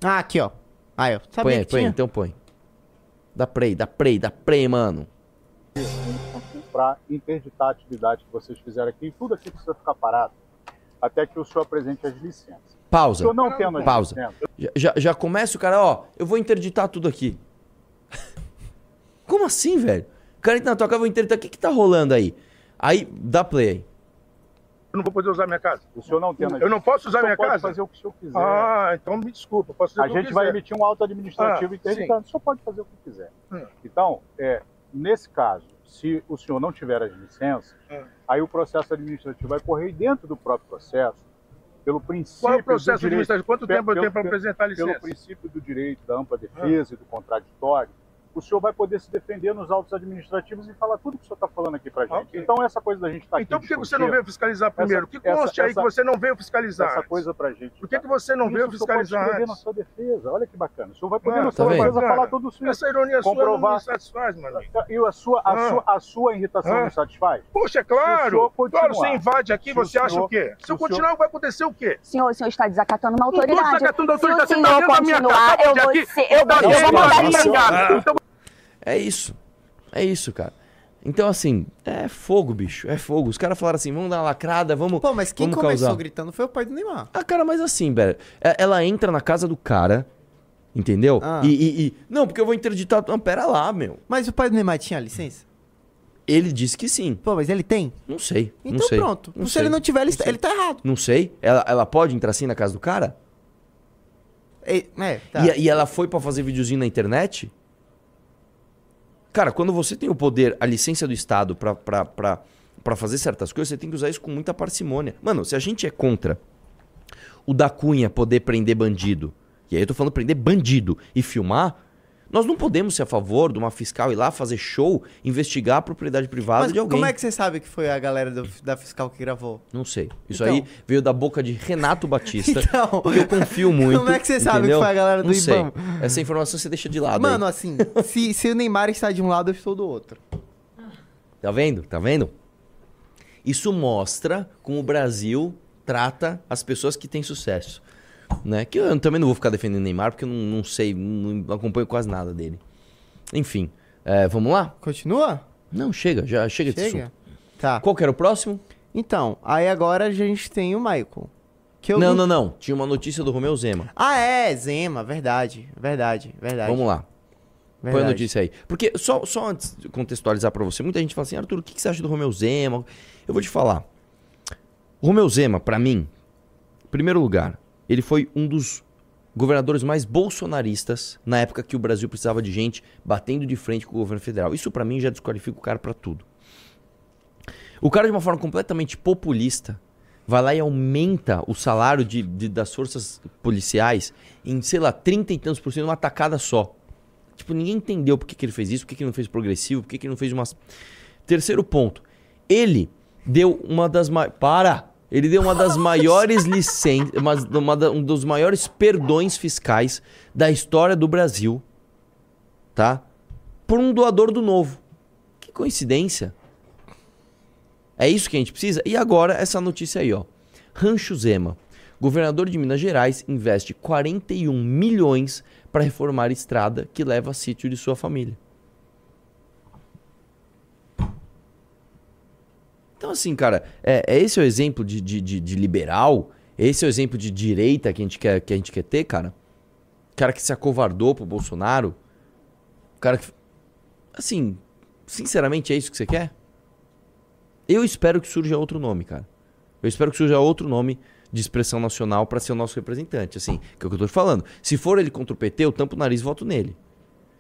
A: Ah, aqui, ó. Ah, eu sabia
B: põe
A: que
B: põe
A: tinha.
B: então põe. Dá play, dá play, dá play, mano.
C: para interditar a atividade que vocês fizeram aqui, tudo aqui precisa ficar parado até que o senhor apresente as licenças.
B: Pausa.
C: senhor não tendo as
B: Pausa.
C: licenças,
B: Já, já, já começa o cara, ó, eu vou interditar tudo aqui. Como assim, velho? O cara entra na tua casa, eu vou interditar. O que que tá rolando aí? Aí, dá play aí.
D: Eu não vou poder usar minha casa.
C: o senhor não as
D: Eu não posso usar minha
C: pode
D: casa?
C: fazer o que o senhor quiser.
D: Ah, então me desculpa. Posso fazer
C: a
D: o que
C: gente vai emitir um auto administrativo
D: Ah,
C: interditando. O senhor pode fazer o que quiser.
D: Hum.
C: Então, é, nesse caso, se o senhor não tiver as licenças,
D: Hum.
C: aí o processo administrativo vai correr dentro do próprio processo, pelo princípio
D: Qual é o processo
C: direito-
D: administrativo? Quanto tempo eu
C: pelo-
D: tenho para
C: pelo-
D: apresentar a
C: Pelo
D: licença?
C: princípio do direito da ampla defesa e do contraditório, o senhor vai poder se defender nos autos administrativos e falar tudo que o senhor está falando aqui pra gente.
D: Ok.
C: Então, essa coisa da gente estar
D: Então
C: aqui
D: por que você não veio fiscalizar primeiro?
C: essa-
D: que conste
C: essa-
D: aí que você não veio fiscalizar?
C: essa
D: antes?
C: coisa pra gente.
D: Por que, que você não
C: Isso
D: veio
C: o senhor pode
D: fiscalizar
C: na sua defesa. Olha que bacana. O senhor vai poder
D: Ah,
C: na sua
B: tá
C: defesa falar tudo isso.
D: Essa ironia sua não
C: Comprovar.
D: me satisfaz, mano.
C: E a sua, a
D: Ah.
C: sua, a sua irritação
D: Ah.
C: não satisfaz?
D: Poxa, é claro. Claro, você invade aqui, você acha
C: senhor-
D: o quê? Se eu
C: o
D: continuar, vai acontecer o quê?
E: Senhor, o senhor está desacatando uma
D: Não tô
E: autoridade.
D: desacatando a
E: Se o
D: autoridade, você tá
E: senhor continuar,
D: casa,
E: eu vou, ser, eu, vou- eu mandar ele
D: minha. Então
B: É isso. É isso, cara. Então, assim, é fogo, bicho. É fogo. Os caras falaram assim, vamos dar uma lacrada, vamos.
A: Pô, mas quem
B: vamos
A: começou
B: causar.
A: gritando foi o pai do Neymar.
B: Ah, cara, mas assim, velho. é- Ela entra na casa do cara, entendeu?
A: Ah.
B: E, e- e- Não, porque eu vou interditar. Não, pera lá, meu.
A: Mas o pai do Neymar tinha licença?
B: Ele disse que sim.
A: Pô, mas ele tem?
B: Não sei.
A: Então
B: não sei.
A: pronto.
B: Não
A: Se
B: sei.
A: ele não tiver, ele,
B: Não sei.
A: ele tá errado.
B: Não sei. Ela, ela pode entrar assim na casa do cara?
A: É, é, tá.
B: E, e ela foi pra fazer videozinho na internet? Cara, quando você tem o poder, a licença do Estado pra fazer certas coisas, você tem que usar isso com muita parcimônia. Mano, se a gente é contra o da Cunha poder prender bandido, e aí eu tô falando prender bandido e filmar, nós não podemos ser a favor de uma fiscal ir lá fazer show, investigar a propriedade privada
A: Mas
B: de alguém.
A: como é que você sabe que foi a galera do- da fiscal que gravou?
B: Não sei. Isso
A: Então.
B: aí veio da boca de Renato Batista.
A: Então,
B: eu confio muito.
A: Como é que você sabe
B: entendeu?
A: que foi a galera do
B: Não sei.
A: Ibama?
B: Essa informação você deixa de lado.
A: Mano,
B: aí.
A: assim, se, se o Neymar está de um lado, eu estou do outro.
B: Tá vendo? Tá vendo? Isso mostra como o Brasil trata as pessoas que têm sucesso. Né? Que eu também não vou ficar defendendo Neymar, porque eu não, não sei, não, acompanho quase nada dele. Enfim, é, vamos lá?
A: Continua?
B: Não, chega, já chega,
A: Chega?
B: assunto.
A: Tá.
B: Qual que era o próximo?
A: Então, aí agora a gente tem o Michael. Que eu
B: Não, não, não. Tinha uma notícia do Romeu Zema.
A: Ah, é, Zema, verdade. Verdade, verdade.
B: Vamos lá. Põe a
A: verdade.
B: notícia aí. Porque, só, só antes de contextualizar pra você, muita gente fala assim, Arthur, o que, que você acha do Romeu Zema? Eu vou te falar. O Romeu Zema, pra mim, em primeiro lugar, ele foi um dos governadores mais bolsonaristas na época que o Brasil precisava de gente batendo de frente com o governo federal. Isso pra mim já desqualifica o cara pra tudo. O cara, de uma forma completamente populista, vai lá e aumenta o salário de, de- das forças policiais em, sei lá, 30 e tantos por cento, uma tacada só. Tipo, ninguém entendeu por que, que ele fez isso, por que, que ele não fez progressivo, por que, que ele não fez umas. Terceiro ponto. Ele deu uma das maiores. Para! Ele deu uma das maiores licenças, uma, uma da- um dos maiores perdões fiscais da história do Brasil. Tá? Por um doador do novo. Que coincidência. É isso que a gente precisa? E agora, essa notícia aí, ó. Rancho Zema. Governador de Minas Gerais investe 41 milhões para reformar estrada que leva a sítio de sua família. Então, assim, cara, é, é esse o exemplo de, de, de- de liberal? Esse é o exemplo de direita que a gente quer, que a gente quer ter, cara? Cara que se acovardou pro Bolsonaro? Cara que. Assim, sinceramente, é isso que você quer? Eu espero que surja outro nome, cara. Eu espero que surja outro nome de expressão nacional para ser o nosso representante, assim, que é o que eu tô falando. Se for ele contra o PT, eu tampo o nariz e voto nele.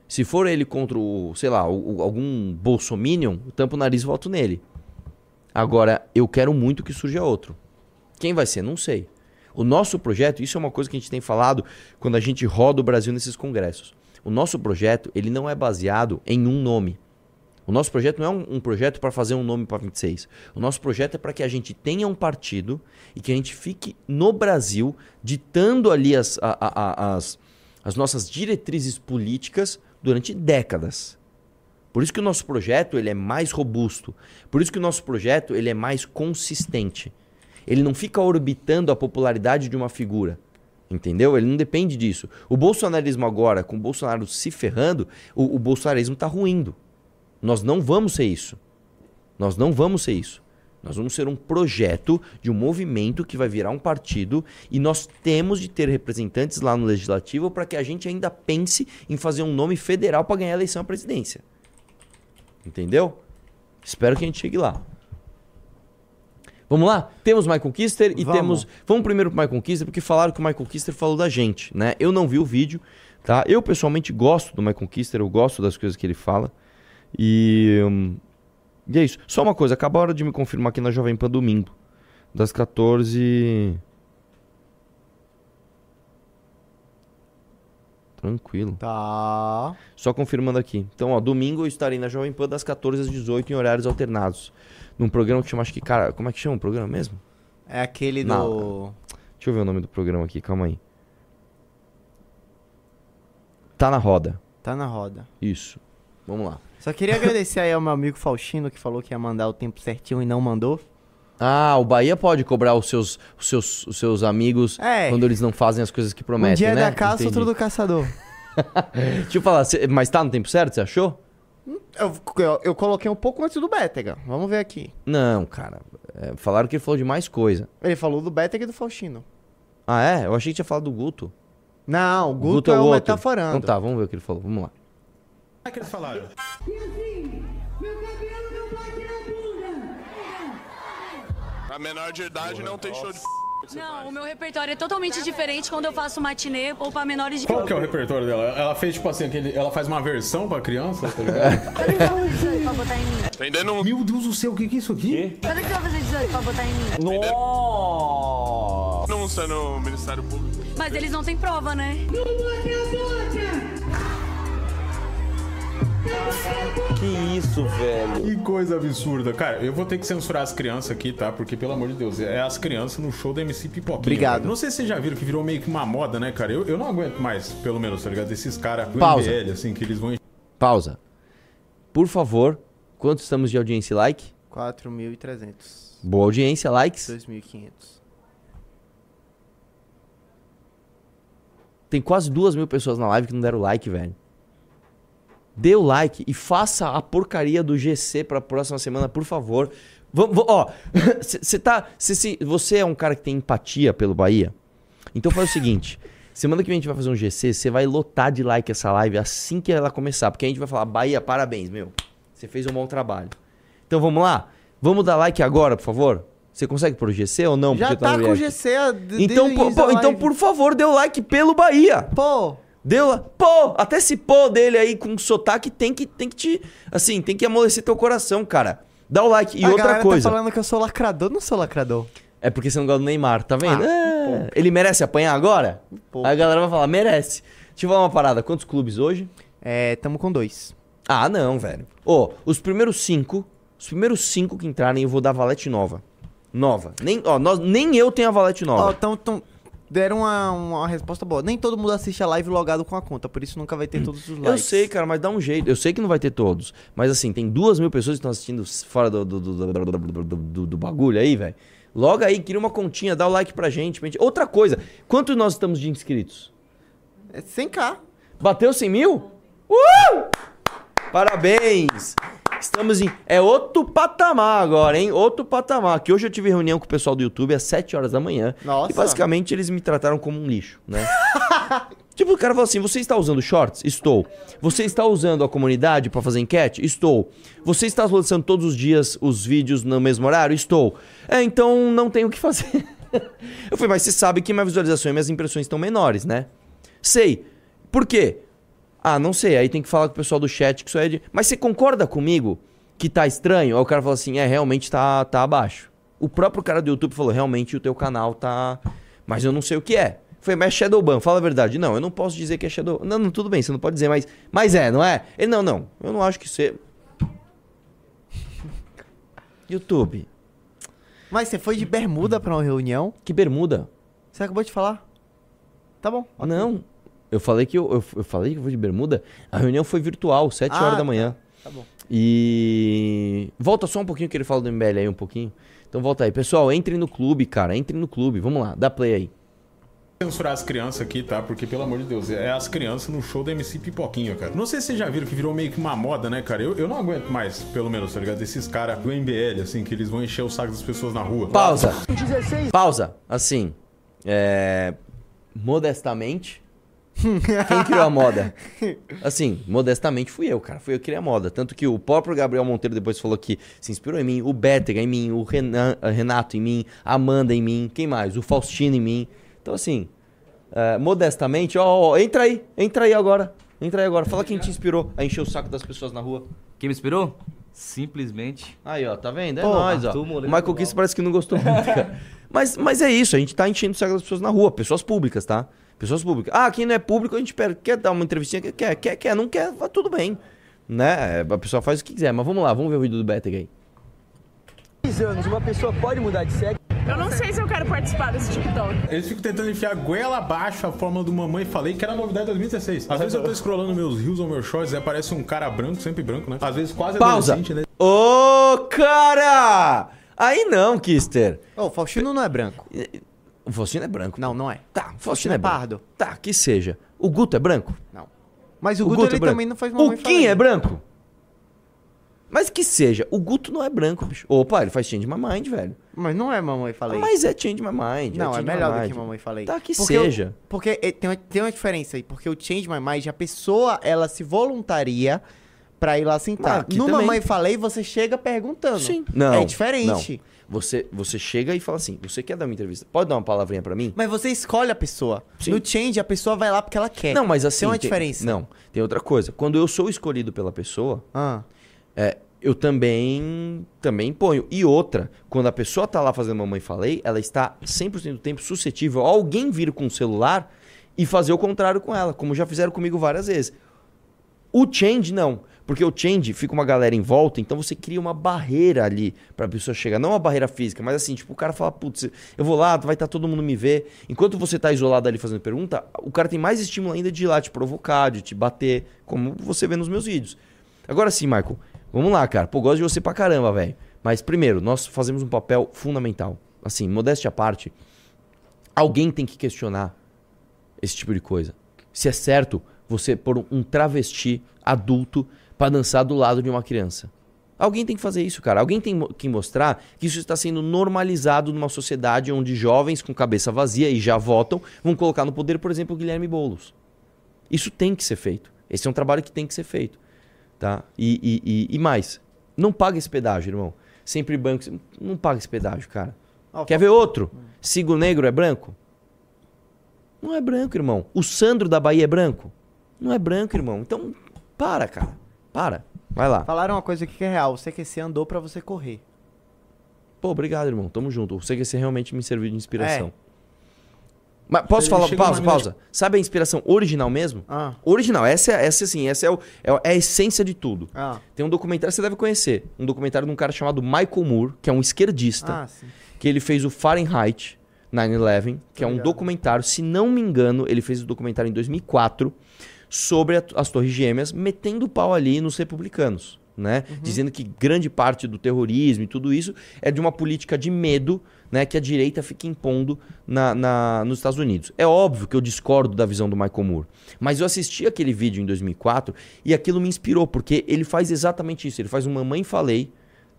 B: Se for ele contra o, sei lá, o- o- algum bolsominion, eu tampo o nariz e voto nele. Agora, eu quero muito que surja outro. Quem vai ser? Não sei. O nosso projeto, isso é uma coisa que a gente tem falado quando a gente roda o Brasil nesses congressos. O nosso projeto, ele não é baseado em um nome. O nosso projeto não é um, um projeto para fazer um nome para 26. O nosso projeto é para que a gente tenha um partido e que a gente fique no Brasil ditando ali as, a- a- a- as, as nossas diretrizes políticas durante décadas. Por isso que o nosso projeto ele é mais robusto. Por isso que o nosso projeto ele é mais consistente. Ele não fica orbitando a popularidade de uma figura. Entendeu? Ele não depende disso. O bolsonarismo agora, com o Bolsonaro se ferrando, o, o bolsonarismo está ruindo. Nós não vamos ser isso. Nós não vamos ser isso. Nós vamos ser um projeto de um movimento que vai virar um partido e nós temos de ter representantes lá no legislativo para que a gente ainda pense em fazer um nome federal para ganhar a eleição à presidência. Entendeu? Espero que a gente chegue lá. Vamos lá? Temos Michael Kister e
A: Vamos.
B: temos. Vamos primeiro pro Michael Kister, porque falaram que o Michael Kister falou da gente, né? Eu não vi o vídeo, tá? Eu pessoalmente gosto do Michael Kister, eu gosto das coisas que ele fala. E. hum, e é isso. Só uma coisa, acaba a hora de me confirmar aqui na Jovem Pan domingo. Das 14. Tranquilo.
A: Tá.
B: Só confirmando aqui. Então, ó, domingo eu estarei na Jovem Pan das 14 às 18 em horários alternados. Num programa que chama, acho que, cara, como é que chama o programa mesmo?
A: É aquele do.
B: Não. Deixa eu ver o nome do programa aqui, calma aí. Tá na roda.
A: Tá na roda.
B: Isso. Vamos lá.
A: Só queria agradecer aí ao meu amigo Faustino que falou que ia mandar o tempo certinho e não mandou.
B: Ah, o Bahia pode cobrar os seus, os seus, os seus amigos
A: É.
B: quando eles não fazem as coisas que prometem,
A: um dia é
B: né?
A: da caça,
B: Entendi.
A: outro do caçador.
B: Deixa eu falar, mas tá no tempo certo, você achou?
A: Eu, eu, eu coloquei um pouco antes do Bétega. Vamos ver aqui.
B: Não, cara. É, falaram que ele falou de mais coisa.
A: Ele falou do Bétega e do Faustino.
B: Ah, é? Eu achei que tinha falado do Guto.
A: Não, o Guto, é o
B: outro.
A: metaforando.
B: Então tá, vamos ver o que ele falou. Vamos lá.
F: é que eles falaram?
G: A menor de idade não tem show de
H: Não, o meu repertório é totalmente diferente quando eu faço matinê ou pra menores de
F: Qual que é o repertório dela? Ela fez, tipo assim, aquele, ela faz uma versão pra criança, tá ligado?
H: Cadê que vai fazer 18 pra botar em mim?
G: Entendendo um
F: Meu Deus do céu, o que que é isso aqui?
H: Cadê que vai fazer 18 pra botar em mim?
G: denúncia no Ministério Público.
H: Mas eles não têm prova, né?
B: Que isso, velho?
F: Que coisa absurda. Cara, eu vou ter que censurar as crianças aqui, tá? Porque, pelo amor de Deus, é as crianças no show da MC Pipoquinha.
A: Obrigado.
F: cara. Não sei se vocês já viram que virou meio que uma moda, né, cara? Eu, eu não aguento mais, pelo menos, tá ligado? Esses caras do
B: Pausa.
F: MBL, assim, que eles vão...
B: Pausa. Por favor, quanto estamos de audiência e like?
A: 4.300.
B: Boa audiência, likes.
A: 2.500.
B: Tem quase duas mil pessoas na live que não deram like, velho. Dê o like e faça a porcaria do GC pra próxima semana, por favor. Vamos, ó, você tá. cê se- você é um cara que tem empatia pelo Bahia. Então faz o seguinte: semana que vem a gente vai fazer um GC, você vai lotar de like essa live assim que ela começar. Porque a gente vai falar, Bahia, parabéns, meu. Você fez um bom trabalho. Então vamos lá? Vamos dar like agora, por favor? Você consegue pôr o GC ou não?
A: Já tá
B: no
A: com o? GC a-
B: Então, pô, pô, então, por favor, dê o like pelo Bahia.
A: Pô,
B: Deu. Pô, até esse pô dele aí com sotaque tem que, tem que te. Assim, tem que amolecer teu coração, cara. Dá o like. E
A: a
B: outra
A: galera
B: coisa.
A: tá falando que eu sou lacrador, não sou lacrador.
B: É porque você não gosta do Neymar, tá vendo?
A: Ah,
B: É, ele merece apanhar agora? Aí a galera vai falar, merece. Deixa eu falar uma parada. Quantos clubes hoje?
A: É, tamo com dois.
B: Ah, não, velho. Ô, os primeiros cinco. Os primeiros cinco que entrarem, eu vou dar valete nova. Nova. Nem, ó, nós, nem eu tenho a valete
A: Ó,
B: nova.
A: tão, tão, deram uma, uma resposta boa. Nem todo mundo assiste a live logado com a conta, por isso nunca vai ter todos os likes.
B: Eu sei, cara, mas dá um jeito. Eu sei que não vai ter todos. Mas assim, tem duas mil pessoas que estão assistindo fora do, do, do, do, do- do- do- do bagulho aí, velho. Logo aí, cria uma continha, dá o like pra gente. Outra coisa, quanto nós estamos de inscritos?
A: É 100k.
B: Bateu 100 mil? Uh! Parabéns! Estamos em. É outro patamar agora, hein? Outro patamar. Que hoje eu tive reunião com o pessoal do YouTube às 7 horas da manhã.
A: Nossa.
B: E basicamente eles me trataram como um lixo, né? tipo, o cara falou assim: você está usando shorts? Estou. Você está usando a comunidade para fazer enquete? Estou. Você está lançando todos os dias os vídeos no mesmo horário? Estou. É, então não tenho o que fazer. eu falei, mas você sabe que minha visualização e minhas impressões estão menores, né? Sei. Por quê? Ah, não sei. Aí tem que falar com o pessoal do chat que isso é de. Mas você concorda comigo que tá estranho? Aí o cara falou assim: é, realmente tá, tá abaixo. O próprio cara do YouTube falou: realmente o teu canal tá. Mas eu não sei o que é. Foi, mas é Shadowban, fala a verdade. Não, eu não posso dizer que é Shadow. Não, não, tudo bem, você não pode dizer, mas. Mas é, não é? Ele, não, não. Eu não acho que você. YouTube.
A: Mas você foi de bermuda pra uma reunião?
B: Que bermuda?
A: Você acabou de falar? Tá bom. ok.
B: Não. Eu falei que eu, eu, eu falei que eu vou de bermuda. A reunião foi virtual, 7
A: Ah,
B: horas da
A: tá.
B: manhã.
A: Tá bom.
B: E. Volta só um pouquinho que ele fala do MBL aí um pouquinho. Então volta aí. Pessoal, entrem no clube, cara. Entrem no clube. Vamos lá, dá play aí.
F: censurar as crianças aqui, tá? Porque, pelo amor de Deus, é as crianças no show da MC Pipoquinha, cara. Não sei se vocês já viram que virou meio que uma moda, né, cara? Eu, eu não aguento mais, pelo menos, tá ligado? Esses caras do MBL, assim, que eles vão encher o saco das pessoas na rua.
B: Pausa. Pausa. Assim. É. Modestamente. Quem criou a moda? Assim, modestamente fui eu, cara. Fui eu que criei a moda. Tanto que o próprio Gabriel Monteiro depois falou que se inspirou em mim, o Bétega em mim, o Renan- a Renato em mim, a Amanda em mim, quem mais? O Faustino em mim. Então, assim, é, modestamente, ó, ó, entra aí, entra aí agora. Entra aí agora. Fala quem te inspirou a encher o saco das pessoas na rua.
I: Quem me inspirou? Simplesmente.
B: Aí, ó, tá vendo? É
A: Pô,
B: nóis, ó. O Michael. Kiss parece que não gostou muito, cara. Mas, mas é isso, a gente tá enchendo o saco das pessoas na rua, pessoas públicas, tá? Pessoas públicas. Ah, quem não é público, a gente pera, quer dar uma entrevistinha, quer, quer, quer, quer, não quer, vai tudo bem. Né? A pessoa faz o que quiser, mas vamos lá, vamos ver o vídeo do Beteg aí.
J: anos, uma pessoa pode mudar de sexo?
K: Eu não sei se eu quero participar desse TikTok.
F: Eles ficam tentando enfiar goela abaixo a fórmula do Mamãe Falei, que era novidade de 2016. Às vezes eu tô scrollando meus reels ou meus shorts e aparece um cara branco, sempre branco, né? Às vezes quase
B: Pausa!
F: adolescente, né?
B: Ô, cara! Aí não, Kister.
A: Ô, o Faustino não é branco.
B: O Faustino é branco.
A: Não, não é.
B: Tá, o
A: Faustino é
B: é
A: pardo.
B: Tá, que seja. O Guto é branco?
A: Não. Mas o, Guto, ele
B: é
A: também não faz mamãe
B: O Kim é branco? Mas que seja, o Guto não é branco, bicho. Opa, ele faz change my mind, velho.
A: Mas não é mamãe falei.
B: Mas é change my mind.
A: Não, é
B: my
A: melhor do que mamãe falei.
B: Tá, que
A: Porque eu-
B: seja.
A: porque eh, tem uma, tem uma diferença aí. Porque o Change My Mind, a pessoa, ela se voluntaria pra ir lá sentar.
B: Ah,
A: no
B: também.
A: Mamãe Falei, você chega perguntando.
B: Sim. Não.
A: É diferente.
B: não. Você, você chega e fala assim: você quer dar uma entrevista? Pode dar uma palavrinha pra mim?
A: Mas você escolhe a pessoa.
B: Sim.
A: No Change, a pessoa vai lá porque ela quer.
B: Não, mas assim.
A: Tem uma
B: tem-
A: diferença.
B: Não, tem outra coisa. Quando eu sou escolhido pela pessoa,
A: Ah.
B: é, eu também também ponho. E outra, quando a pessoa tá lá fazendo Mamãe Falei, ela está 100% do tempo suscetível a alguém vir com o celular e fazer o contrário com ela, como já fizeram comigo várias vezes. O change não, porque o change fica uma galera em volta, então você cria uma barreira ali pra pessoa chegar, não uma barreira física, mas assim, tipo, o cara fala, putz, eu vou lá, vai estar todo mundo me ver. Enquanto você tá isolado ali fazendo pergunta, o cara tem mais estímulo ainda de ir lá te provocar, de te bater, como você vê nos meus vídeos. Agora sim, Michael, vamos lá, cara. Pô, gosto de você pra caramba, velho. Mas primeiro, nós fazemos um papel fundamental. Assim, modéstia à parte, alguém tem que questionar esse tipo de coisa. Se é certo você pôr um travesti adulto pra dançar do lado de uma criança. Alguém tem que fazer isso, cara. Alguém tem que mostrar que isso está sendo normalizado numa sociedade onde jovens com cabeça vazia e já votam vão colocar no poder, por exemplo, o Guilherme Boulos. Isso tem que ser feito. Esse é um trabalho que tem que ser feito. Tá? E, e, e, e mais, não paga esse pedágio, irmão. Sempre banco. Não paga esse pedágio, cara. Quer ver outro? Sigo Negro é branco? Não é branco, irmão. O Sandro da Bahia é branco? Não é branco, irmão. Então, para, cara. Para. Vai lá.
A: Falaram uma coisa aqui que é real. O CQC andou pra você correr.
B: Pô, obrigado, irmão. Tamo junto. O CQC realmente me serviu de inspiração.
A: É.
B: Mas posso
F: Ele
B: falar? Pausa, pausa. Sabe a inspiração original mesmo?
A: Ah.
B: Original. Essa é, essa, assim, essa é, o- é o- é a essência de tudo.
A: Ah.
B: Tem um documentário, você deve conhecer. Um documentário de um cara chamado Michael Moore, que é um esquerdista.
A: Ah, sim.
B: que ele fez o Fahrenheit 9/11, que é um
A: ligado.
B: documentário, se não me engano, ele fez o documentário em 2004 sobre a- as Torres Gêmeas, metendo o pau ali nos republicanos, né? Dizendo que grande parte do terrorismo e tudo isso é de uma política de medo, né? Que a direita fica impondo na, na- nos Estados Unidos. É óbvio que eu discordo da visão do Michael Moore, mas eu assisti aquele vídeo em 2004 e aquilo me inspirou, porque ele faz exatamente isso. Ele faz um Mamãe Falei,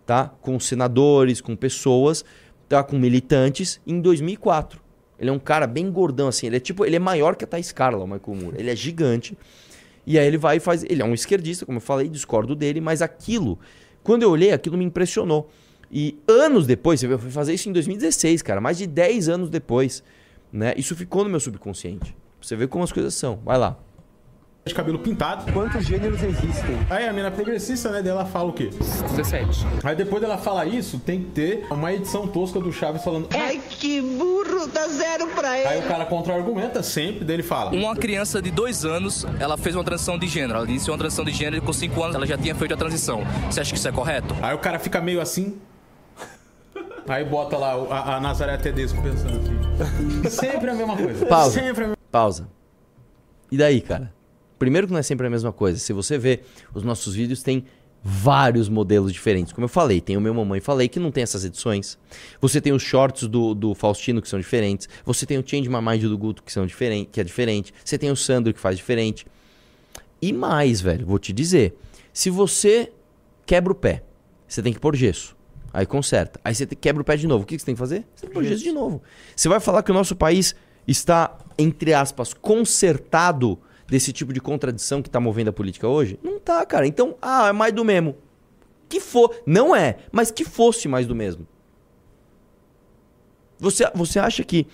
B: tá? Com senadores, com pessoas, tá? Com militantes, em 2004. Ele é um cara bem gordão, assim. Ele é tipo, ele é maior que a Thais Carla, o Michael Moore. Ele é gigante. E aí ele vai e faz. Ele é um esquerdista, como eu falei, discordo dele, mas aquilo, quando eu olhei, aquilo me impressionou. E anos depois, eu fui fazer isso em 2016, cara, mais de 10 anos depois, né? Isso ficou no meu subconsciente. Você vê como as coisas são. Vai lá.
F: De cabelo pintado.
J: Quantos gêneros existem?
F: Aí a mina progressista, né, dela fala o quê?
I: 17.
F: Aí depois dela falar isso, tem que ter uma edição tosca do Chaves falando.
L: Ai, que burro, dá zero pra ele.
F: Aí o cara contra-argumenta sempre, daí ele fala.
I: Uma criança de dois anos, ela fez uma transição de gênero. Ela iniciou uma transição de gênero e com cinco anos ela já tinha feito a transição. Você acha que isso é correto?
F: Aí o cara fica meio assim. Aí bota lá a, a Nazaré Tedesco pensando assim. Sempre a mesma coisa.
B: Pausa.
F: Sempre a mesma
B: Pausa. E daí, cara? Primeiro que não é sempre a mesma coisa. Se você vê, os nossos vídeos têm vários modelos diferentes. Como eu falei, tem o meu Mamãe Falei, que não tem essas edições. Você tem os shorts do, do Faustino, que são diferentes. Você tem o Change My Mind do Guto, que, são diferente, que é diferente. Você tem o Sandro, que faz diferente. E mais, velho, vou te dizer. Se você quebra o pé, você tem que pôr gesso. Aí conserta. Aí você quebra o pé de novo. O que que você tem que fazer? Você tem que pôr gesso de novo. Você vai falar que o nosso país está, entre aspas, consertado desse tipo de contradição que está movendo a política hoje? Não tá, cara. Então, ah, é mais do mesmo. Que for. Não é, mas que fosse mais do mesmo. Você, você acha que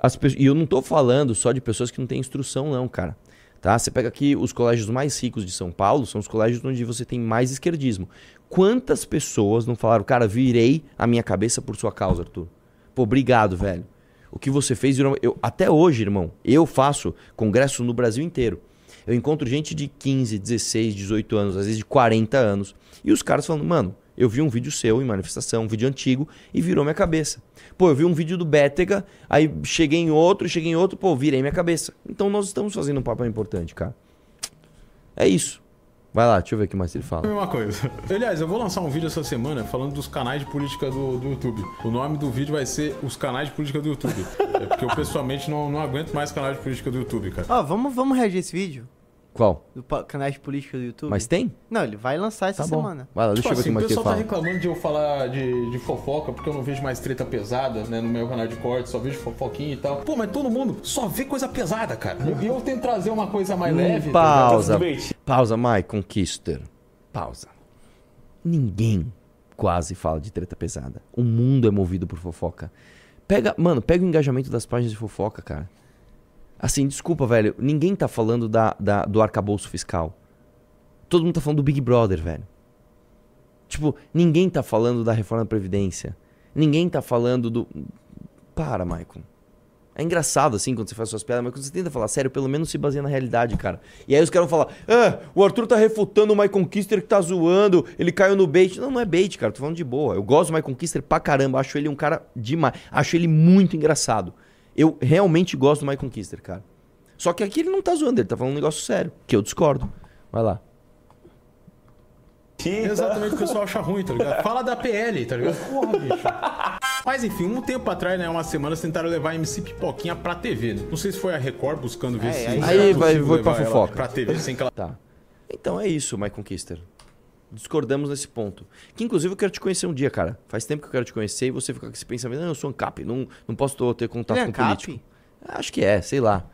B: as pessoas. E eu não tô falando só de pessoas que não têm instrução, não, cara. Tá? Você pega aqui os colégios mais ricos de São Paulo, são os colégios onde você tem mais esquerdismo. Quantas pessoas não falaram, cara, virei a minha cabeça por sua causa, Arthur? Pô, obrigado, velho. O que você fez virou. Eu, até hoje, irmão, eu faço congresso no Brasil inteiro. Eu encontro gente de 15, 16, 18 anos, às vezes de 40 anos. E os caras falando, mano, eu vi um vídeo seu em manifestação, um vídeo antigo, e virou minha cabeça. Pô, eu vi um vídeo do Bétega, aí cheguei em outro, cheguei em outro, pô, virei minha cabeça. Então nós estamos fazendo um papel importante, cara. É isso. Vai lá, deixa eu ver o que mais ele fala.
F: mesma coisa. Aliás, eu vou lançar um vídeo essa semana falando dos canais de política do, do YouTube. O nome do vídeo vai ser Os Canais de Política do YouTube. É porque eu pessoalmente não, não aguento mais canais de política do YouTube, cara.
A: Ó, vamos, vamos reagir esse vídeo
B: Qual?
A: do canais de política do YouTube.
B: Mas tem?
A: Não, ele vai lançar essa
B: Tá bom.
A: semana.
B: Vai lá, deixa
F: Tipo
B: eu ver o
F: assim,
B: que mais
F: o
B: que ele
F: pessoal tá
B: fala.
F: reclamando de eu falar de, de fofoca, porque eu não vejo mais treta pesada, né, no meu canal de corte, só vejo fofoquinha e tal. Pô, mas todo mundo só vê coisa pesada, cara. E eu tento trazer uma coisa mais leve.
B: Hum,
F: tá?
B: Pausa. Mike Conquister. Pausa. Ninguém quase fala de treta pesada. O mundo é movido por fofoca. Pega, mano, pega o engajamento das páginas de fofoca, cara. Assim, desculpa, velho. Ninguém tá falando da, da- do arcabouço fiscal. Todo mundo tá falando do Big Brother, velho. Tipo, ninguém tá falando da reforma da Previdência. Ninguém tá falando do. Para, Michael. É engraçado, assim, quando você faz suas piadas, mas quando você tenta falar sério, pelo menos se baseia na realidade, cara. E aí os caras vão falar, ah, o Arthur tá refutando o Mike Conquister que tá zoando, ele caiu no bait. Não, não é bait, cara, tô falando de boa. Eu gosto do Mike Conquister pra caramba, acho ele um cara demais. Acho ele muito engraçado. Eu realmente gosto do Mike Conquister, cara. Só que aqui ele não tá zoando, ele tá falando um negócio sério, que eu discordo. Vai lá.
F: Exatamente o que o pessoal acha ruim, tá ligado? Fala da PL, tá ligado? Porra, bicho. Mas enfim, um tempo atrás, né, umas semanas, tentaram levar a MC Pipoquinha pra TV, né? Não sei se foi a Record buscando ver
A: É,
F: se...
A: aí-
B: vai, foi pra fofoca.
F: Pra TV, sem que ela...
B: Tá. Então é isso, Mike Conquister. Discordamos nesse ponto. Que inclusive eu quero te conhecer um dia, cara. Faz tempo que eu quero te conhecer e você fica com esse pensamento, não, eu sou ANCAP, não, não posso ter contato
A: Ele é
B: com
A: ANCAP?
B: político. Acho que é, sei lá.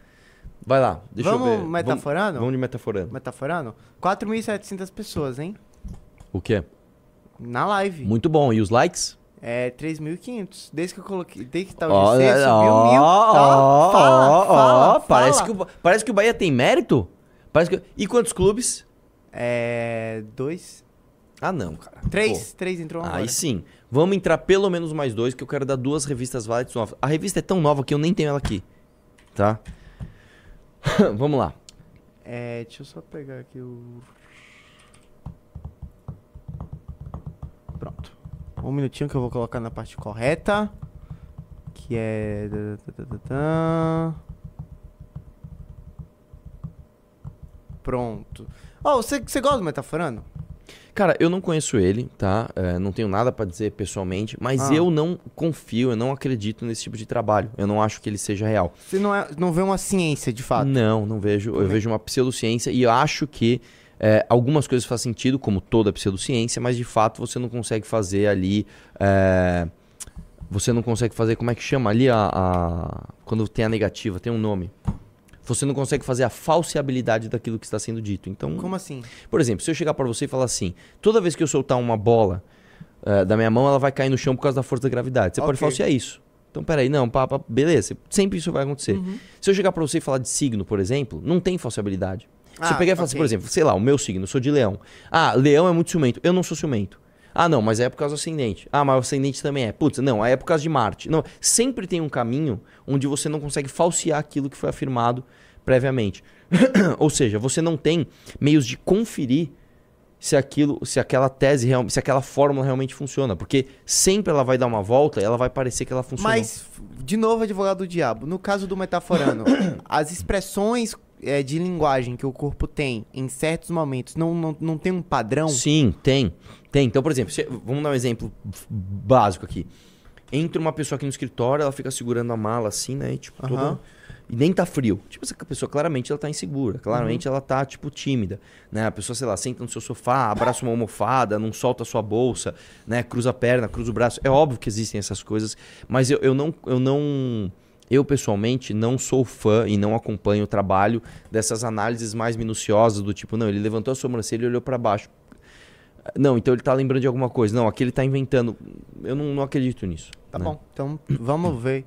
B: Vai lá, deixa
A: Vamos
B: eu ver.
A: metaforando?
B: Vamos, vamos de metaforando.
A: Metaforando? 4.700 pessoas, hein?
B: O quê?
A: Na live.
B: Muito bom. E os likes?
A: É 3.500. Desde que eu coloquei. Desde que tá o
B: Ó,
A: GC,
B: ó,
A: subiu
B: ó,
A: mil.
B: ó,
A: Tá,
B: ó,
A: fala,
B: ó, Parece que, o, parece que o Bahia tem mérito? Parece que... E quantos clubes?
A: É. Dois.
B: Ah, não, cara.
A: Três.
B: Pô.
A: Três entrou agora.
B: Aí sim. Vamos entrar pelo menos mais dois, que eu quero dar duas revistas Valetes novas. A revista é tão nova que eu nem tenho ela aqui. Tá? Vamos lá.
A: É. Deixa eu só pegar aqui o. Pronto. Um minutinho que eu vou colocar na parte correta. Que é. Pronto. Ó, você, você gosta do Metaforando?
B: Cara, eu não conheço ele, tá? É, não tenho nada pra dizer pessoalmente, mas
A: Ah.
B: eu não confio, eu não acredito nesse tipo de trabalho. Eu não acho que ele seja real.
A: Você não, é, não vê uma ciência, de fato?
B: Não, não vejo. Eu vejo uma pseudociência e eu acho que é, algumas coisas fazem sentido, como toda pseudociência, mas de fato você não consegue fazer ali. é, você não consegue fazer. Como é que chama ali a, a- Quando tem a negativa, tem um nome. Você não consegue fazer a falseabilidade daquilo que está sendo dito. Então.
A: Como assim?
B: Por exemplo, se eu chegar pra você e falar assim: toda vez que eu soltar uma bola eh, da minha mão, ela vai cair no chão por causa da força da gravidade. Você pode
A: Ok.
B: falsear isso. Então, peraí, não, pá, pá, beleza. Sempre isso vai acontecer.
A: Uhum.
B: Se eu chegar pra você e falar de signo, por exemplo, não tem falseabilidade. Se
A: Ah,
B: eu pegar e falar assim, por exemplo, sei lá, o meu signo, eu sou de leão. Ah, leão é muito ciumento. Eu não sou ciumento. Ah, não, mas é por causa do ascendente. Ah, mas o ascendente também é. Putz, não, aí é por causa de Marte. Não, sempre tem um caminho onde você não consegue falsear aquilo que foi afirmado previamente. Ou seja, você não tem meios de conferir se aquilo, se aquela tese, real- se aquela fórmula realmente funciona, porque sempre ela vai dar uma volta e ela vai parecer que ela funciona.
A: Mas, de novo, advogado do diabo, no caso do metaforano, as expressões é, de linguagem que o corpo tem em certos momentos não, não, não tem um padrão?
B: Sim, tem. Tem. Então, por exemplo, se- vamos dar um exemplo básico aqui. Entra uma pessoa aqui no escritório, ela fica segurando a mala assim, né? E, tipo, toda... E nem tá frio. Tipo, essa pessoa claramente ela tá insegura. Claramente ela tá, tipo, tímida. Né? A pessoa, sei lá, senta no seu sofá, abraça uma almofada, não solta a sua bolsa, né? Cruza a perna, cruza o braço. É óbvio que existem essas coisas, mas eu, eu não. Eu não eu, pessoalmente, não sou fã e não acompanho o trabalho dessas análises mais minuciosas, do tipo, não, ele levantou a sobrancelha e olhou pra baixo. Não, então ele tá lembrando de alguma coisa. Não, aqui ele tá inventando. Eu não, não acredito nisso.
A: Tá
B: né?
A: bom, então vamos ver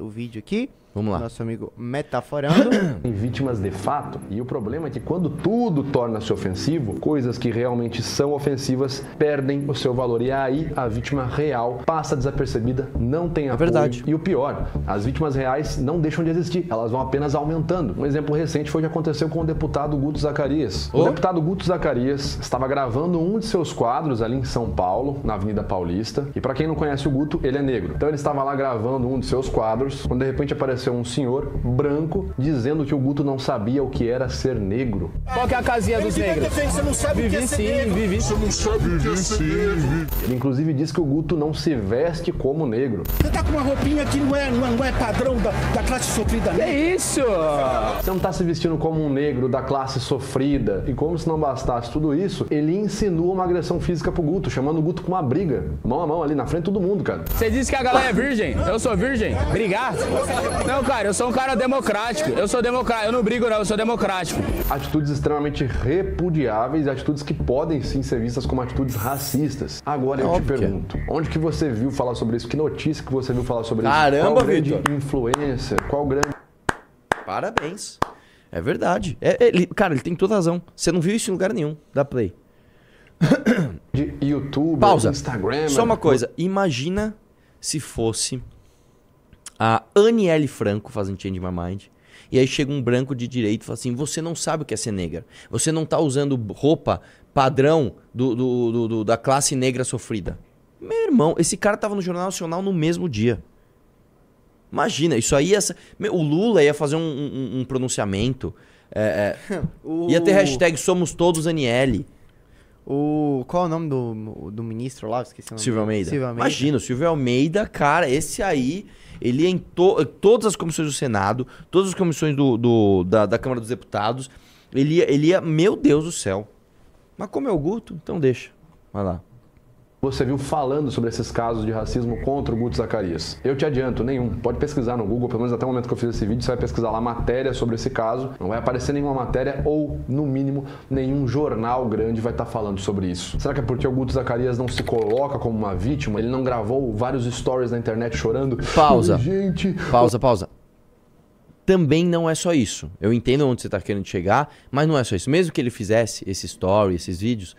A: o vídeo aqui.
B: Vamos lá.
A: Nosso amigo metaforando.
M: Em vítimas de fato. E o problema é que quando tudo torna-se ofensivo, coisas que realmente são ofensivas perdem o seu valor. E aí a vítima real passa desapercebida, não tem apoio.
B: verdade.
M: E o pior, as vítimas reais não deixam de existir, elas vão apenas aumentando. Um exemplo recente foi o que aconteceu com o deputado Guto Zacarias. O
B: Oh.
M: deputado Guto Zacarias estava gravando um de seus quadros ali em São Paulo, na Avenida Paulista. E para quem não conhece o Guto, ele é negro. Então ele estava lá gravando um de seus quadros, quando de repente apareceu um senhor branco dizendo que o Guto não sabia o que era ser negro.
J: Qual que é a casinha dos negros?
D: Você não sabe
J: Vivi
D: o que é ser
J: sim,
D: negro.
J: vivi.
D: Você não sabe o que é ser negro.
M: Ele inclusive diz que o Guto não se veste como negro.
D: Você tá com uma roupinha que não é, não é, não é padrão da, da classe sofrida negra.
J: É isso!
M: Você não tá se vestindo como um negro da classe sofrida. E como se não bastasse tudo isso, ele insinua uma agressão física pro Guto, chamando o Guto com uma briga. Mão a mão ali na frente de todo mundo, cara.
J: Você disse que a galera é virgem? Eu sou virgem? Brigar? Não, cara, eu sou um cara democrático. Eu sou democrático. Eu não brigo, não, eu sou democrático.
M: Atitudes extremamente repudiáveis e atitudes que podem sim ser vistas como atitudes racistas. Agora eu te
B: Óbvio que é.
M: pergunto, onde que você viu falar sobre isso? Que notícia que você viu falar sobre
B: Caramba,
M: isso? Qual grande
B: Vitor.
M: influencer? Qual grande
B: Parabéns. É verdade. É, é, ele- cara, ele tem toda razão. Você não viu isso em lugar nenhum. Dá play.
M: youtuber,
B: Pausa.
M: Instagram?
B: Só uma coisa. Imagina se fosse a Aniele Franco fazendo Change My Mind. E aí chega um branco de direito e fala assim: Você não sabe o que é ser negra. Você não tá usando roupa padrão do, do- do- do- da classe negra sofrida. Meu irmão, esse cara tava no Jornal Nacional no mesmo dia. Imagina, isso aí ia. ser- Meu, o Lula ia fazer um, um- um pronunciamento. é, é,
A: O-
B: Ia ter hashtag Somos Todos Aniele.
A: O, qual é o nome do, do ministro lá? Esqueci o nome.
B: Silvio. Almeida.
A: Silvio Almeida.
B: Imagina, o Silvio Almeida, cara, esse aí, ele ia em to- todas as comissões do Senado, todas as comissões do, do- da, da Câmara dos Deputados, ele ia, ele ia, meu Deus do céu. Mas como é o Guto, então deixa. Vai lá.
M: Você viu falando sobre esses casos de racismo contra o Guto Zacarias? Eu te adianto, nenhum. Pode pesquisar no Google, pelo menos até o momento que eu fiz esse vídeo, você vai pesquisar lá matéria sobre esse caso. Não vai aparecer nenhuma matéria ou, no mínimo, nenhum jornal grande vai estar falando sobre isso. Será que é porque o Guto Zacarias não se coloca como uma vítima? Ele não gravou vários stories na internet chorando?
B: Pausa.
M: "Ai, Gente,
B: Pausa, pausa. Também não é só isso. Eu entendo onde você tá querendo chegar, mas não é só isso. Mesmo que ele fizesse esse story, esses vídeos,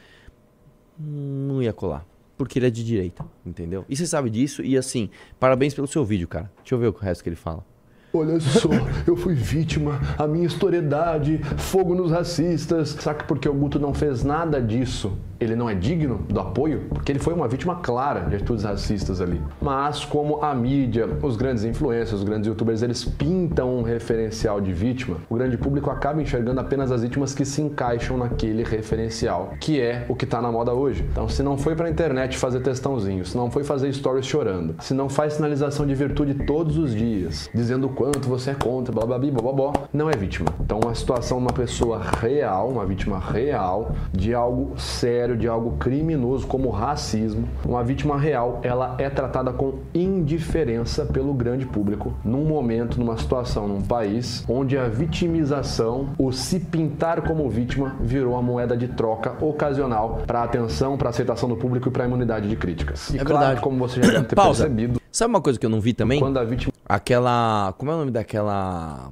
B: não ia colar. Porque ele é de direita, entendeu? E você sabe disso, e assim, parabéns pelo seu vídeo, cara. Deixa eu ver o resto que ele fala.
M: Olha só, eu fui vítima, a minha historiedade, fogo nos racistas. Que porque o Guto não fez nada disso, ele não é digno do apoio, porque ele foi uma vítima clara de atitudes racistas ali. Mas como a mídia, os grandes influencers, os grandes youtubers, eles pintam um referencial de vítima, o grande público acaba enxergando apenas as vítimas que se encaixam naquele referencial, que é o que tá na moda hoje. Então, se não foi pra internet fazer testãozinho, se não foi fazer stories chorando, se não faz sinalização de virtude todos os dias, dizendo o quanto você é contra, blá blá blá blá, blá não é vítima. Então, uma situação, uma pessoa real, uma vítima real de algo sério, de algo criminoso como racismo, uma vítima real, ela é tratada com indiferença pelo grande público num momento, numa situação, num país onde a vitimização, o se pintar como vítima, virou a moeda de troca ocasional para atenção, para aceitação do público e para imunidade de críticas. E
B: É
M: claro,
B: verdade.
M: como você já deve ter
B: Pausa.
M: percebido,
B: Sabe uma coisa que eu não vi também?
M: quando a vítima
B: Aquela. Como é o nome daquela.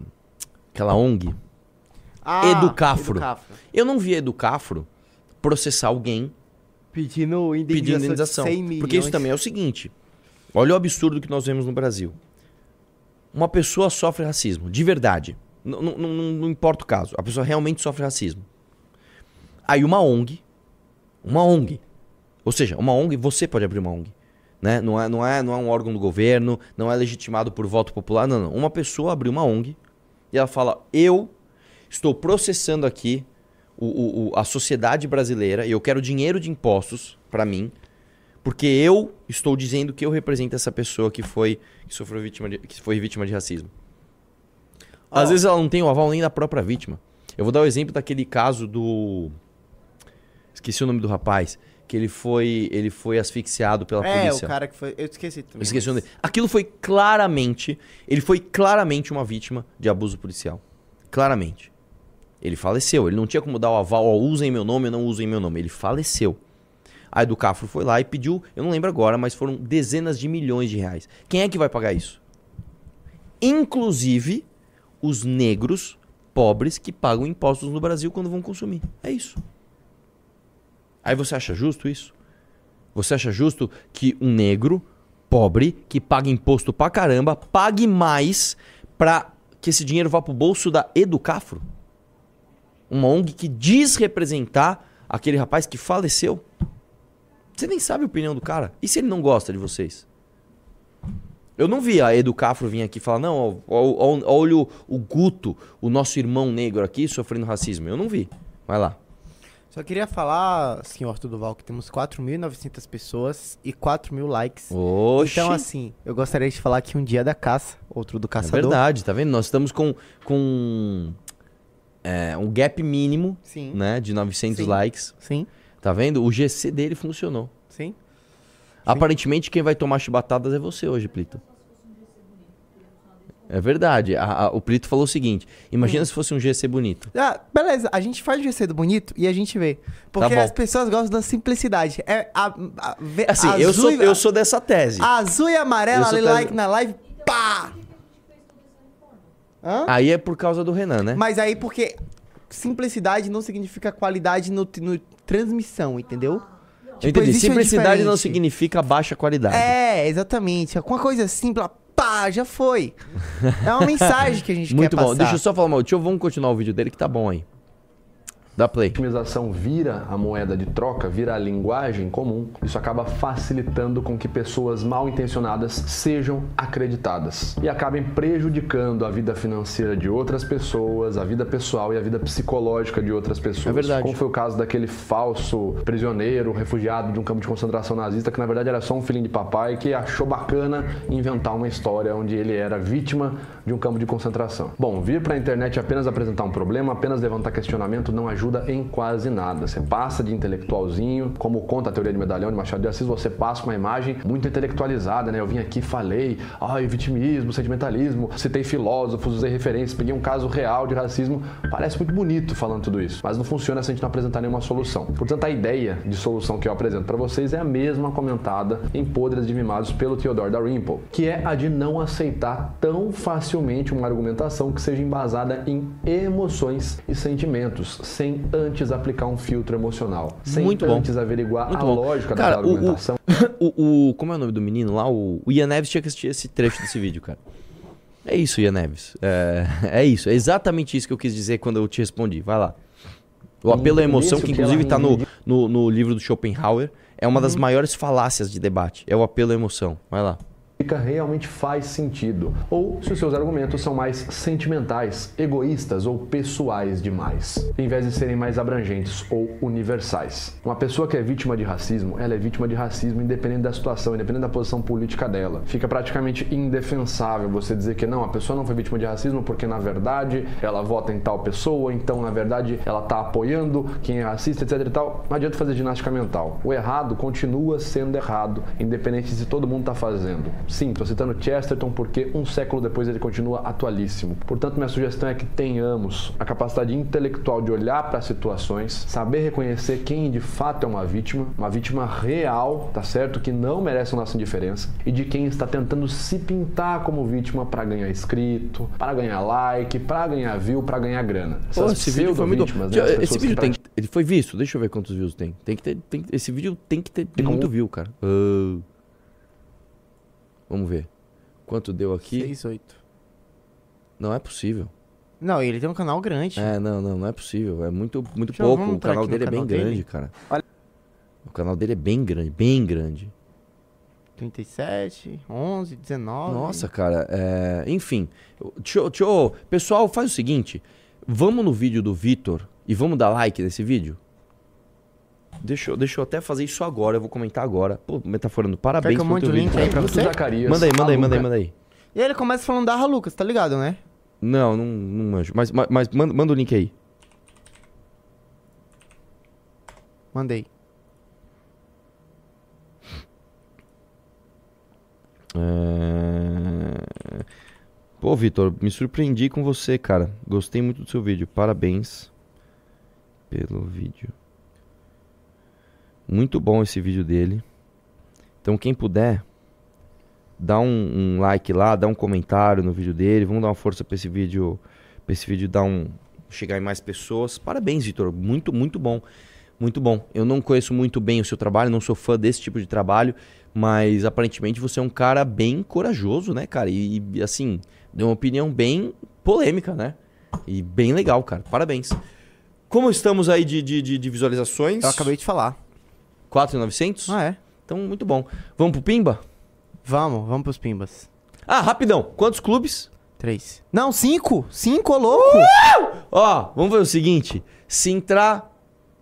B: Aquela ONG?
A: Ah,
B: Educafro.
A: Educafro.
B: Eu não vi a Educafro processar alguém
A: Pedindo indenização.
B: pedindo indenização.
A: De 100 milhões.
B: Porque isso também é o seguinte: olha o absurdo que nós vemos no Brasil. Uma pessoa sofre racismo, de verdade. N- n- n- não importa o caso. A pessoa realmente sofre racismo. Aí uma ONG, uma ONG, ou seja, uma ONG, você pode abrir uma ONG. Né? Não, é, não, é, não é um órgão do governo, não é legitimado por voto popular, não, não. Uma pessoa abriu uma ONG e ela fala: Eu estou processando aqui o- o- a sociedade brasileira e eu quero dinheiro de impostos para mim, porque eu estou dizendo que eu represento essa pessoa que foi que sofreu vítima de, que foi vítima de racismo. Às vezes ela não tem o aval nem da própria vítima. Eu vou dar o exemplo daquele caso do esqueci o nome do rapaz, que ele foi ele foi asfixiado pela
A: É,
B: polícia.
A: o cara que foi. Eu esqueci também.
B: Eu esqueci
A: mas-.
B: Aquilo foi claramente. Ele foi claramente uma vítima de abuso policial. Claramente. Ele faleceu. Ele não tinha como dar o aval, usem meu nome ou não usem meu nome. Ele faleceu. A Educafro foi lá e pediu, eu não lembro agora, mas foram dezenas de milhões de reais. Quem é que vai pagar isso? Inclusive os negros pobres que pagam impostos no Brasil quando vão consumir. É isso. Aí você acha justo isso? Você acha justo que um negro pobre que paga imposto pra caramba pague mais pra que esse dinheiro vá pro bolso da Educafro? Uma ONG que diz representar aquele rapaz que faleceu? Você nem sabe a opinião do cara. E se ele não gosta de vocês? Eu não vi a Educafro vir aqui falar, não, olha o, o Guto, o nosso irmão negro aqui sofrendo racismo. Eu não vi. Vai lá.
A: Só queria falar, senhor Tudoval, que temos 4.900 pessoas e 4 mil likes.
B: Oxi.
A: Então, assim, eu gostaria de falar que um dia da caça, outro do
B: É
A: caçador.
B: verdade, tá vendo? Nós estamos com, com é, um gap mínimo
A: Sim.
B: né, de 900
A: Sim.
B: likes.
A: Sim.
B: Tá vendo? O GC dele funcionou.
A: Sim.
B: Aparentemente, quem vai tomar chibatadas é você hoje, Plito. É verdade. A- a- o Plito falou o seguinte: imagina
A: Hum.
B: se fosse um GC bonito.
A: Ah, beleza, a gente faz o GC do bonito e a gente vê. Porque
B: Tá
A: as pessoas gostam da simplicidade. É a,
B: Assim, eu sou,
A: e-
B: eu sou dessa tese.
A: Azul e amarela, ali,
B: tese-
A: like na live, pá! Hã?
B: Aí é por causa do Renan, né?
A: Mas aí porque simplicidade não significa qualidade no, no transmissão, entendeu?
B: eu entendi.
A: existe uma
B: Simplicidade não significa baixa qualidade.
A: É, exatamente. Alguma coisa simples, pá, já foi. É uma mensagem que a gente
B: Muito
A: quer
B: bom.
A: passar.
B: Deixa eu só falar mal. Deixa eu, vamos continuar o vídeo dele que tá bom aí. Dá play.
M: vitimização vira a moeda de troca, vira a linguagem comum, isso acaba facilitando com que pessoas mal intencionadas sejam acreditadas e acabem prejudicando a vida financeira de outras pessoas, a vida pessoal e a vida psicológica de outras pessoas.
B: É verdade.
M: Como foi o caso daquele falso prisioneiro, refugiado de um campo de concentração nazista, que na verdade era só um filhinho de papai que achou bacana inventar uma história onde ele era vítima de um campo de concentração. Bom, vir para a internet apenas apresentar um problema, apenas levantar questionamento não ajuda em quase nada. Você passa de intelectualzinho, como conta a teoria de medalhão de Machado de Assis, você passa uma imagem muito intelectualizada, né? Eu vim aqui, falei, ai, vitimismo, sentimentalismo, citei filósofos, usei referências, peguei um caso real de racismo. Parece muito bonito falando tudo isso, mas não funciona se a gente não apresentar nenhuma solução. Portanto, a ideia de solução que eu apresento para vocês é a mesma comentada em Podres de Mimados pelo Theodore Dalrymple, que é a de não aceitar tão facilmente uma argumentação que seja embasada em emoções e sentimentos, sem antes aplicar um filtro emocional, sem
B: Muito bom.
M: antes averiguar
B: Muito
M: a
B: bom.
M: lógica
B: Cara,
M: daquela
B: o- o-
M: argumentação.
B: O, o- como é o nome do menino lá? O, o Ian Neves tinha que assistir esse trecho desse vídeo, cara. É isso, Ian Neves. É, é isso. É exatamente isso que eu quis dizer quando eu te respondi. Vai lá. O apelo à emoção, que inclusive tá no, no, no livro do Schopenhauer, é uma
M: Uhum.
B: das maiores falácias de debate. É o apelo à emoção. Vai lá.
M: Realmente faz sentido, ou se os seus argumentos são mais sentimentais, egoístas ou pessoais demais, em vez de serem mais abrangentes ou universais. Uma pessoa que é vítima de racismo, ela é vítima de racismo independente da situação, independente da posição política dela. Fica praticamente indefensável você dizer que não, a pessoa não foi vítima de racismo porque na verdade ela vota em tal pessoa, então na verdade ela está apoiando quem é racista, etc e tal. Não adianta fazer ginástica mental. O errado continua sendo errado, independente se todo mundo está fazendo. Sim, estou citando Chesterton porque um século depois ele continua atualíssimo. Portanto, minha sugestão é que tenhamos a capacidade intelectual de olhar para situações, saber reconhecer quem de fato é uma vítima, uma vítima real, tá certo? Que não merece a nossa indiferença, e de quem está tentando se pintar como vítima para ganhar inscrito, para ganhar like, para ganhar view, para ganhar grana. Essas
B: esse vídeo foi muito.
M: né? As
B: Esse vídeo tem. Ele foi visto, deixa eu ver quantos views tem. Tem que ter. tem esse vídeo tem que ter
M: como-
B: muito view, cara. Ah. Vamos ver. Quanto deu aqui?
A: 6, 8.
B: Não é possível.
A: Não, ele tem um canal grande.
B: É, não, não, não é possível. É muito, muito
A: Deixa
B: pouco. O canal dele é bem
A: dele.
B: grande, cara. O canal dele é bem grande, bem grande.
A: 37, 11, 19.
B: Nossa, cara, é... enfim. Deixa eu- Pessoal, faz o seguinte. Vamos no vídeo do Vitor e vamos dar like nesse vídeo? Deixa eu, deixa eu até fazer isso agora, eu vou comentar agora. Pô, metaforando, parabéns pelo
A: monte
B: teu
A: link
B: vídeo.
A: aí pra você?
M: Zacarias,
B: Manda aí, manda aí, manda aí, manda aí.
A: E aí ele começa falando da Lucas, tá ligado, né?
B: Não, não, não manjo. Mas, mas, mas manda, manda o link aí.
A: Mandei.
B: É... Pô, Vitor, me surpreendi com você, cara. Gostei muito do seu vídeo. Parabéns pelo vídeo. Muito bom esse vídeo dele. Então, quem puder, dá um, um like lá, dá um comentário no vídeo dele. Vamos dar uma força pra esse vídeo, pra esse vídeo dar um chegar em mais pessoas. Parabéns, Vitor. Muito, muito bom. Muito bom. Eu não conheço muito bem o seu trabalho, não sou fã desse tipo de trabalho, mas aparentemente você é um cara bem corajoso, né, cara? E, e, assim, deu uma opinião bem polêmica, né? E bem legal, cara. Parabéns. Como estamos aí de, de- de visualizações?
A: Eu acabei de falar.
B: 4,900?
A: Ah, é?
B: Então, muito bom. Vamos pro Pimba?
A: Vamos, vamos pros pimbas.
B: Ah, rapidão. Quantos clubes?
A: Três. Não, cinco! Cinco, ô louco!
B: Ó, vamos ver o seguinte. Se entrar...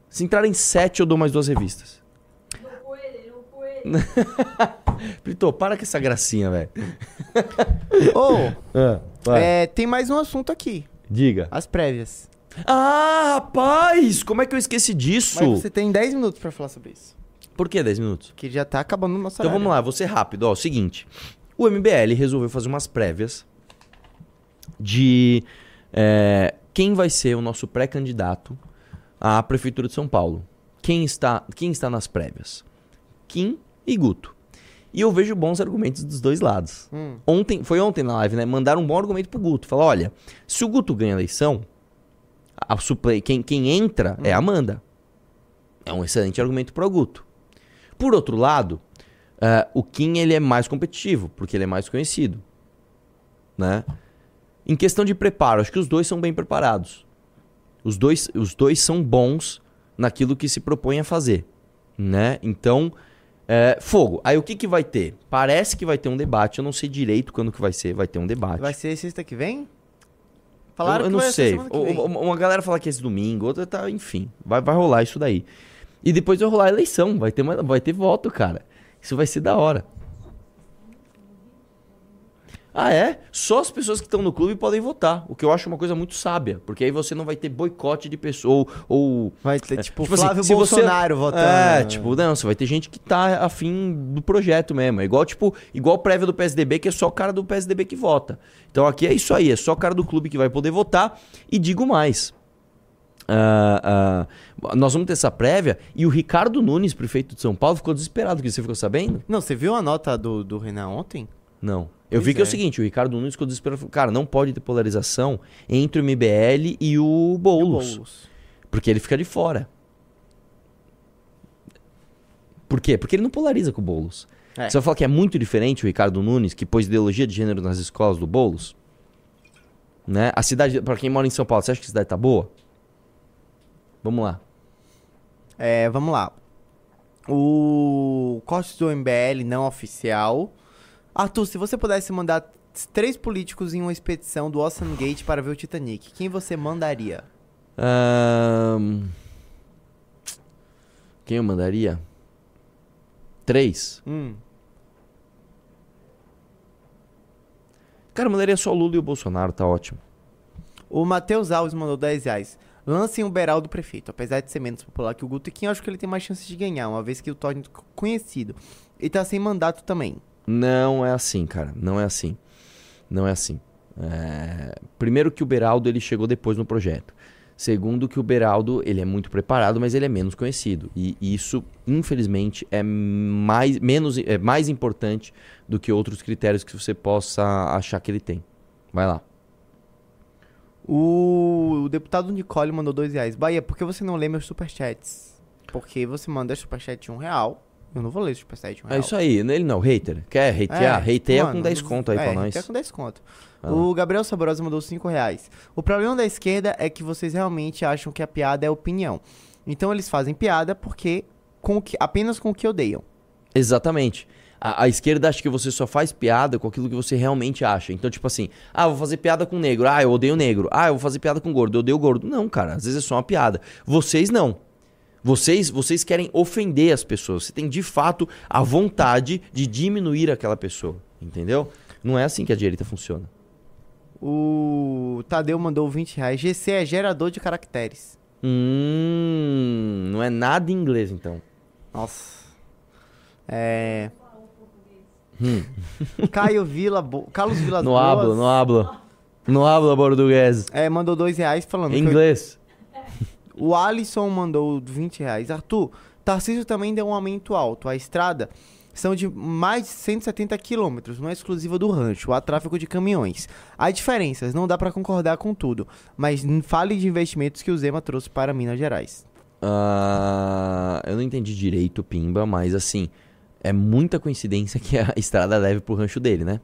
B: Se entrar em sete, eu dou mais duas revistas. Brito, para com essa gracinha, velho.
A: Ô,
B: Ah,
A: é, tem mais um assunto aqui.
B: Diga.
A: As prévias.
B: Ah, rapaz! Como é que eu esqueci disso?
A: Mas você tem 10 minutos pra falar sobre isso.
B: Por que 10 minutos?
A: Que já tá acabando o nosso
B: Então vamos lá, vou ser rápido. Ó, o seguinte. O MBL resolveu fazer umas prévias de é, quem vai ser o nosso pré-candidato à Prefeitura de São Paulo. Quem está, quem está nas prévias? Kim e Guto. E eu vejo bons argumentos dos dois lados.
A: Hum.
B: Ontem, foi ontem na live, né? Mandaram um bom argumento pro Guto. Falaram, olha, se o Guto ganha a eleição, a suple, quem, quem entra é a Amanda. É um excelente argumento pro Guto. Por outro lado, eh, o Kim ele é mais competitivo, porque ele é mais conhecido. Né? Em questão de preparo, acho que os dois são bem preparados. Os dois, os dois são bons naquilo que se propõe a fazer. Né? Então, é, fogo. Aí o que, que vai ter? Parece que vai ter um debate, eu não sei direito quando que vai ser, vai ter um debate.
A: Vai ser sexta que vem?
B: eu,
A: Falaram
B: eu
A: que
B: não sei. uma galera fala que é esse domingo, outra tá, enfim. Vai, vai rolar isso daí. E depois vai rolar a eleição, vai ter, uma- vai ter voto, cara. Isso vai ser da hora. Ah, é? Só as pessoas que estão no clube podem votar. O que eu acho uma coisa muito sábia. Porque aí você não vai ter boicote de pessoa. Ou.
A: Vai ter, tipo,
B: assim,
A: Flávio
B: você-
A: Bolsonaro votando.
B: É, tipo, não, você vai ter gente que tá afim do projeto mesmo. É igual, tipo, igual prévia do PSDB, que é só o cara do PSDB que vota. Então aqui é isso aí, é só o cara do clube que vai poder votar. E digo mais. ah, ah, nós vamos ter essa prévia e o Ricardo Nunes, prefeito de São Paulo, ficou desesperado, que você ficou sabendo?
A: Não, você viu a nota do, do Renan ontem?
B: Não. Eu
A: Pois
B: vi que é.
A: é.
B: o seguinte, o Ricardo Nunes ficou desesperado. Cara, não pode ter polarização entre o MBL e o Boulos.
A: Boulos.
B: Porque ele fica de fora. Por quê? Porque ele não polariza com o Boulos.
A: É.
B: Você vai falar que é muito diferente o Ricardo Nunes, que pôs ideologia de gênero nas escolas do Boulos? Né? A cidade, pra quem mora em São Paulo, você acha que a cidade tá boa? Vamos lá.
A: É, vamos lá. O corte do MBL não oficial. Arthur, se você pudesse mandar três políticos em uma expedição do Ocean Gate para ver o Titanic, quem você mandaria?
B: Ahn, Quem eu mandaria? Três.
A: Hum.
B: Cara, eu mandaria só o Lula e o Bolsonaro, tá ótimo.
A: O Matheus Alves mandou 10 reais. Lancem o Beraldo prefeito. Apesar de ser menos popular que o Guto, quem acho que ele tem mais chance de ganhar, uma vez que o torne conhecido. E tá sem mandato também.
B: Não é assim, cara. Não é assim. Não é assim. É, Primeiro que o Beraldo ele chegou depois no projeto. Segundo que o Beraldo ele é muito preparado, mas ele é menos conhecido. E isso, infelizmente, é mais, menos, é mais importante do que outros critérios que você possa achar que ele tem. Vai lá.
A: O, o deputado Nicole mandou 2 reais. Bahia, por que você não lê meus superchats? Porque você manda superchat de um real. Eu não vou ler superchat de um
B: É
A: real.
B: isso aí. Ele não, hater. Quer hatear? hateia com 10 conto aí
A: é,
B: pra nós.
A: hateia com 10 conto.
B: Lá.
A: O Gabriel Saborosa mandou 5 reais. O problema da esquerda é que vocês realmente acham que a piada é opinião. Então eles fazem piada porque com que, apenas com o que odeiam.
B: Exatamente. A, a esquerda acha que você só faz piada com aquilo que você realmente acha. Então, tipo assim, ah, vou fazer piada com negro. Ah, eu odeio negro. Ah, eu vou fazer piada com gordo. Eu odeio gordo. Não, cara, às vezes é só uma piada. Vocês não. Vocês, vocês querem ofender as pessoas. Você tem de fato a vontade de diminuir aquela pessoa. Entendeu? Não é assim que a direita funciona.
A: O Tadeu mandou 20 reais. GC é gerador de caracteres.
B: Hum, não é nada em inglês então.
A: Nossa. É.
B: Hum.
A: Caio Vila Bo... Carlos Vilas
B: Não
A: Boas.
B: hablo, não hablo. Não hablo português.
A: É, mandou dois reais falando. que-
B: Inglês.
A: O Alisson mandou 20 reais. Arthur, Tarcísio também deu um aumento alto. A estrada são de mais de 170 quilômetros, não é exclusiva do rancho. Há tráfego de caminhões. Há diferenças, não dá pra concordar com tudo. Mas fale de investimentos que o Zema trouxe para Minas Gerais.
B: Ah, eu não entendi direito, Pimba, mas assim, é muita coincidência que a estrada leve pro rancho dele, né?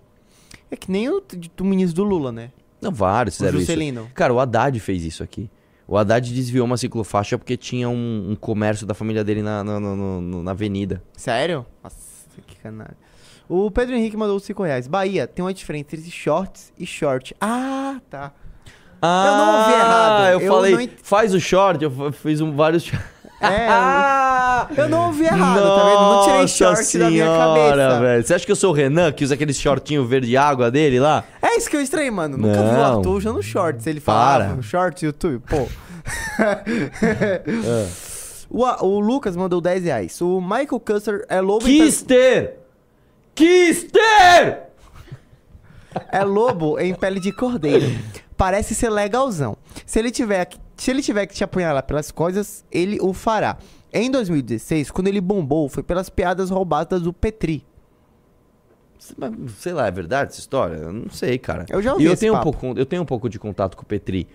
A: É que nem o do ministro do Lula, né?
B: Não, vários
A: O
B: fizeram
A: Juscelino.
B: isso. Cara, o Haddad fez isso aqui. O Haddad desviou uma ciclofaixa porque tinha um, um comércio da família dele na, na, no- na avenida.
A: Sério? Nossa, que canalha. O Pedro Henrique mandou 5 reais. Bahia, tem uma diferença entre shorts e short. Ah, tá.
B: Ah,
A: eu não ouvi errado.
B: Eu, falei,
A: não
B: faz o short, eu fiz um, vários shorts.
A: É, eu não ouvi errado, tá vendo? Não tirei short da minha cabeça.
B: velho. Você acha que eu sou o Renan, que usa aquele shortinho verde água dele lá?
A: É isso que eu estranhei, mano. Nunca vi o
B: Não.
A: Arthur usando shorts. Ele
B: Para.
A: falava shorts, YouTube, pô. o, o Lucas mandou 10 reais. O Michael Custer é lobo em pe-
B: Kister! Kister!
A: é lobo em pele de cordeiro. Parece ser legalzão. Se ele tiver que, se ele tiver que te apunhalar pelas coisas, ele o fará. Em 2016, quando ele bombou, foi pelas piadas roubadas do Petri.
B: Sei lá, é verdade essa história? Eu não sei, cara.
A: Eu já ouvi
B: E eu tenho um pouco, Eu tenho um pouco de contato com o Petri.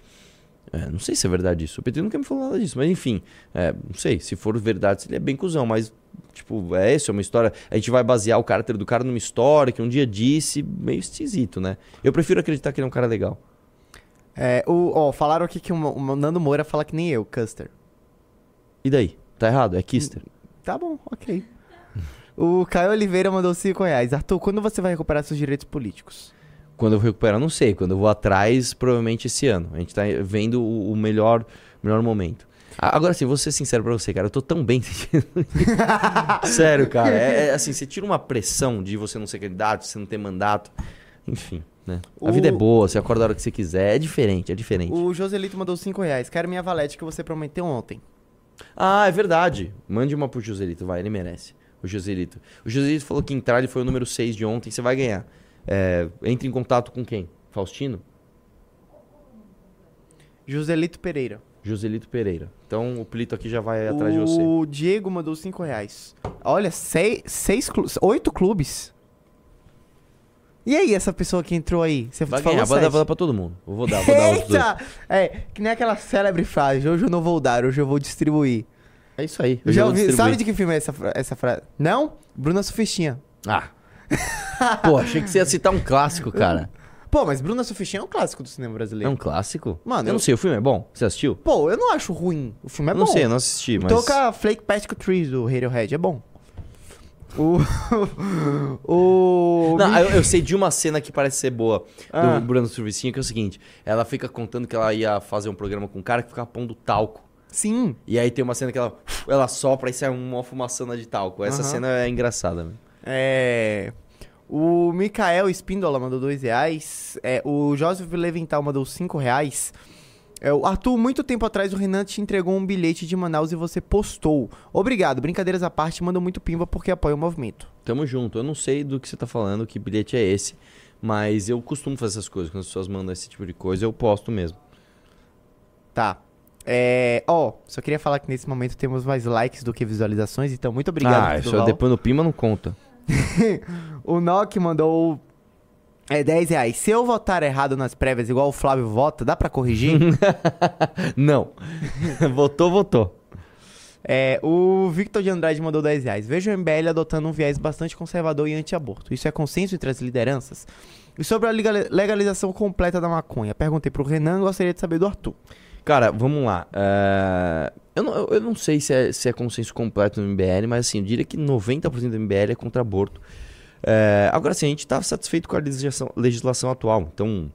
B: É, não sei se é verdade isso. O Petri nunca me falou nada disso. Mas enfim, é, não sei. Se for verdade, ele é bem cuzão. Mas, tipo, é isso, é uma história. A gente vai basear o caráter do cara numa história que um dia disse, meio esquisito, né? Eu prefiro acreditar que ele é um cara legal.
A: É, o, ó, falaram aqui que o, o Nando Moura fala que nem eu, Custer.
B: E daí? Tá errado? É Kister.
A: Tá bom, ok. O Caio Oliveira mandou 5 reais. Arthur, quando você vai recuperar seus direitos políticos?
B: Quando eu vou recuperar, não sei. Quando eu vou atrás, provavelmente esse ano. A gente tá vendo o, o melhor, melhor momento. Agora, assim, vou ser sincero pra você, cara. Eu tô tão bem. Sério, cara. É, é assim, você tira uma pressão de você não ser candidato, você não ter mandato. Enfim, né? A
A: O-
B: vida é boa, você acorda a hora que você quiser. É diferente, é diferente.
A: O Joselito mandou 5 reais. Quero minha valete que você prometeu ontem.
B: Ah, é verdade. Mande uma pro Joselito, vai, ele merece. O Joselito. O Joselito falou que entrar ele foi o número 6 de ontem, você vai ganhar. É, entre em contato com quem? Faustino?
A: Joselito Pereira.
B: Joselito Pereira. Então o Plito aqui já vai atrás de você.
A: O Diego mandou 5 reais. Olha, seis, seis clubes, oito clubes. E aí, essa pessoa que entrou aí? Você
B: Vai
A: falou
B: ganhar, vou dar, vou dar pra todo mundo. Eu vou dar, vou dar os dois.
A: Eita! É, que nem aquela célebre frase, hoje eu não vou dar, hoje eu vou distribuir.
B: É isso aí.
A: Eu já ouvi, sabe de que filme é essa, essa frase? Não? Bruna Sufistinha.
B: Ah. Pô, achei que você ia citar um clássico, cara.
A: Pô, mas Bruna Sufficient é um clássico do cinema
B: É
A: brasileiro.
B: um clássico?
A: Mano,
B: eu não
A: eu-
B: sei, o filme é bom? Você assistiu?
A: Pô, eu não acho ruim. O filme é
B: não
A: bom.
B: sei, eu não assisti, mas...
A: Toca Flake Plastic Trees do Radiohead, é bom. O. o.
B: Não, eu, eu sei de uma cena que parece ser boa
A: Ah.
B: do Bruno Survicinho, que é o seguinte: ela fica contando que ela ia fazer um programa com um cara que ficava pondo talco.
A: Sim.
B: E aí tem uma cena que ela, ela sopra e sai uma fumaçana de talco. Essa
A: Aham.
B: cena é engraçada, velho.
A: É. O Mikael Espíndola mandou dois reais. É, o Joseph Levental mandou cinco reais. É, o Arthur, muito tempo atrás o Renan te entregou um bilhete de Manaus e você postou. Obrigado, brincadeiras à parte, manda muito pimba porque apoia o movimento.
B: Tamo junto. Eu não sei do que você tá falando, que bilhete é esse. Mas eu costumo fazer essas coisas. Quando as pessoas mandam esse tipo de coisa, eu posto mesmo.
A: Tá. É, ó, só queria falar que nesse momento temos mais likes do que visualizações, então muito obrigado.
B: ah, isso
A: Duval.
B: depois no Pima não conta.
A: o Nock mandou é, 10 reais. Se eu votar errado nas prévias, igual o Flávio vota, dá pra corrigir?
B: não. votou, votou.
A: É, o Victor de Andrade mandou 10 reais. Vejo o MBL adotando um viés bastante conservador e anti-aborto. Isso é consenso entre as lideranças? E sobre a legal- legalização completa da maconha? Perguntei pro Renan, gostaria de saber do Arthur.
B: Cara, vamos lá. É, Eu, não, eu não sei se é, se é consenso completo no MBL, mas assim, eu diria que 90% do MBL é contra aborto. É, Agora sim, a gente tá satisfeito com a legislação, legislação atual. Então,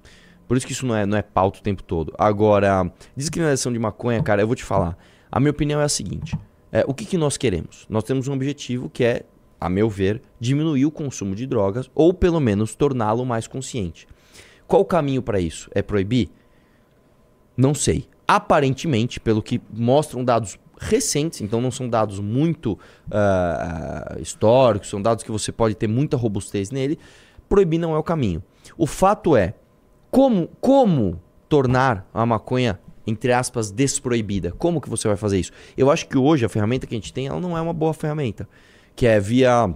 B: por isso que isso não é, não é pauta o tempo todo. Agora, descriminalização de maconha, cara, eu vou te falar. A minha opinião é a seguinte: é, o que, que nós queremos? Nós temos um objetivo que é, a meu ver, diminuir o consumo de drogas ou pelo menos torná-lo mais consciente. Qual o caminho para isso? É proibir? Não sei. Aparentemente, pelo que mostram dados recentes, então não são dados muito ah, históricos, são dados que você pode ter muita robustez nele, proibir não é o caminho. O fato é, como, como tornar a maconha, entre aspas, desproibida? Como que você vai fazer isso? Eu acho que hoje a ferramenta que a gente tem, ela não é uma boa ferramenta, que é via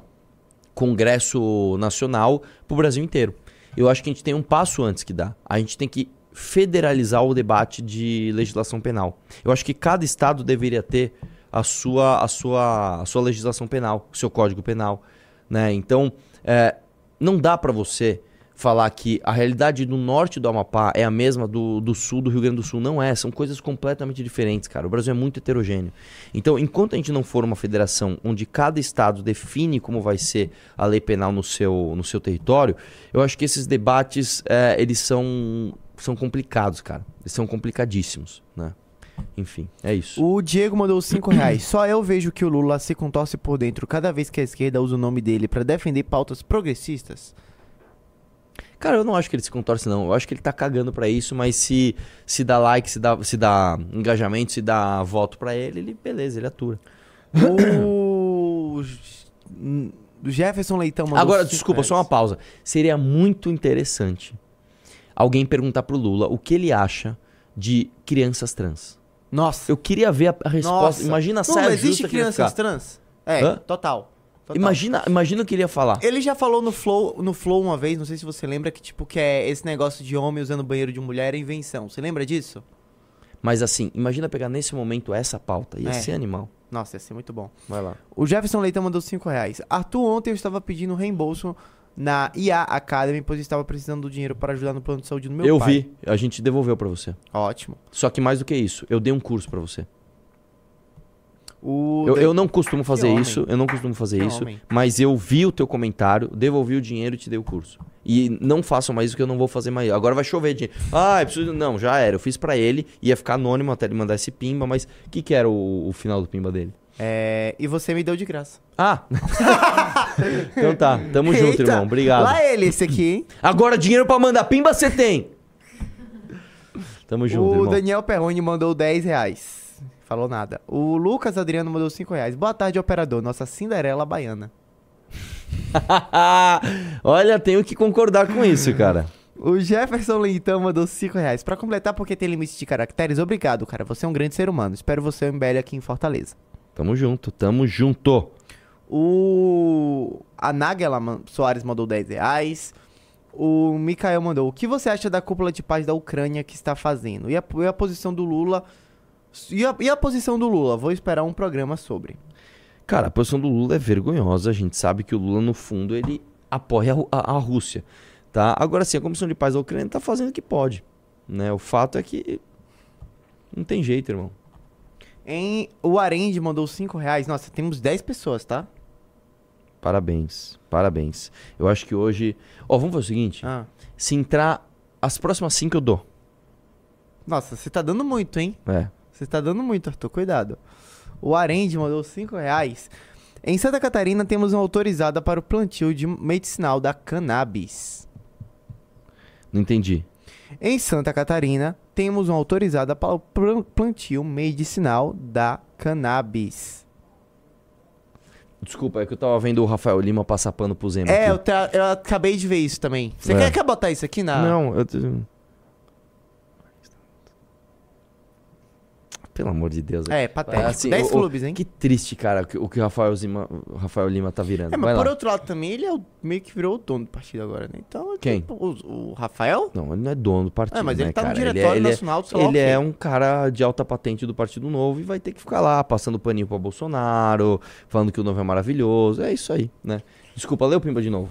B: Congresso Nacional para o Brasil inteiro. Eu acho que a gente tem um passo antes que dá. A gente tem que federalizar o debate de legislação penal. Eu acho que cada estado deveria ter a sua, a sua, a sua legislação penal, o seu código penal. Né? Então, é, não dá para você falar que a realidade do norte do Amapá é a mesma do, do sul do Rio Grande do Sul. Não é, são coisas completamente diferentes, cara. O Brasil é muito heterogêneo. Então, enquanto a gente não for uma federação onde cada estado define como vai ser a lei penal no seu, no seu território, eu acho que esses debates, é, eles são, são complicados, cara. Eles são complicadíssimos, né? Enfim, é isso.
A: O Diego mandou 5 reais. Só eu vejo que o Lula se contorce por dentro cada vez que a esquerda usa o nome dele pra defender pautas progressistas.
B: Cara, eu não acho que ele se contorce, não. Eu acho que ele tá cagando pra isso, mas se, se dá like, se dá, se dá engajamento, se dá voto pra ele, ele, beleza, ele atura.
A: O Jefferson Leitão mandou
B: Agora, desculpa,
A: reais.
B: só uma pausa. Seria muito interessante alguém perguntar pro Lula o que ele acha de crianças trans.
A: Nossa.
B: Eu queria ver a, a resposta.
A: Nossa.
B: Imagina a
A: Não,
B: saia
A: existe crianças trans? É,
B: Hã?
A: total. total.
B: Imagina, imagina o que ele ia falar.
A: Ele já falou no Flow, no Flow uma vez, não sei se você lembra, que tipo, que é esse negócio de homem usando banheiro de mulher é invenção. Você lembra disso?
B: Mas assim, imagina pegar nesse momento essa pauta. Ia
A: É.
B: ser animal.
A: Nossa, ia ser muito bom.
B: Vai lá.
A: O Jefferson Leitão mandou 5 reais. Arthur, ontem eu estava pedindo reembolso na IA Academy, pois estava precisando do dinheiro para ajudar no plano de saúde do meu
B: eu
A: pai.
B: vi, a gente devolveu pra você.
A: Ótimo.
B: Só que mais do que isso, eu dei um curso pra você.
A: O
B: Eu, eu não costumo fazer
A: homem.
B: isso, eu não costumo fazer
A: Que
B: isso,
A: homem.
B: mas eu vi o teu comentário, devolvi o dinheiro e te dei o curso. E não façam mais isso que eu não vou fazer mais. Agora vai chover dinheiro. Ah, eu preciso. Não, já era. Eu fiz pra ele, ia ficar anônimo até ele mandar esse pimba, mas o que, que era o, o final do pimba dele?
A: É, e você me deu de graça.
B: Ah! então tá, tamo junto,
A: Eita,
B: irmão. Obrigado.
A: Lá ele, esse aqui, hein?
B: Agora dinheiro pra mandar pimba você tem! Tamo junto,
A: o
B: irmão.
A: Daniel Perrone mandou 10 reais. Falou nada. O Lucas Adriano mandou 5 reais. Boa tarde, operador. Nossa Cinderela Baiana.
B: Olha, tenho que concordar com isso, cara.
A: O Jefferson Leitão mandou 5 reais. Pra completar, porque tem limite de caracteres, obrigado, cara. Você é um grande ser humano. Espero você em MBL aqui em Fortaleza.
B: Tamo junto, tamo junto.
A: O a Nagela Soares mandou 10 reais. O Mikael mandou. O que você acha da cúpula de paz da Ucrânia que está fazendo? E a, e a posição do Lula? E a, e a posição do Lula? Vou esperar um programa sobre.
B: Cara, a posição do Lula é vergonhosa. A gente sabe que o Lula, no fundo, ele apoia a, a- Rússia. Tá? Agora sim, a Comissão de Paz da Ucrânia tá fazendo o que pode. Né? O fato é que não tem jeito, irmão.
A: Em, o Arende mandou 5 reais. Nossa, temos 10 pessoas, tá?
B: Parabéns, parabéns. Eu acho que hoje. Ó, vamos fazer o seguinte:
A: Ah.
B: se entrar as próximas cinco eu dou.
A: Nossa, você tá dando muito, hein?
B: É.
A: Você tá dando muito, Arthur. Cuidado. O Arende mandou 5 reais. Em Santa Catarina temos uma autorizada para o plantio de medicinal da cannabis.
B: Não entendi.
A: Em Santa Catarina temos uma autorizada para o pl- plantio medicinal da cannabis.
B: Desculpa, é que eu tava vendo o Rafael Lima passar pano pro Zema.
A: É, eu, ta- eu acabei de ver isso também. Você
B: É.
A: quer, quer botar isso aqui na.
B: Não, eu. Pelo amor de Deus.
A: É, patético. 10
B: o- o-
A: clubes, hein?
B: Que triste, cara, o que o Rafael, Zima, o Rafael Lima tá virando.
A: É, mas
B: Vai
A: por
B: lá.
A: outro lado também, ele é o- meio que virou o dono do partido agora, né? Então,
B: Quem?
A: tipo, o, o Rafael?
B: Não, ele não é dono do partido.
A: É, mas ele
B: né,
A: tá no
B: cara?
A: diretório
B: ele é,
A: nacional do
B: Ele
A: o quê.
B: é um cara de alta patente do Partido Novo e vai ter que ficar lá passando paninho pra Bolsonaro, falando que o Novo é maravilhoso. É isso aí, né? Desculpa, lê o Pimba de novo.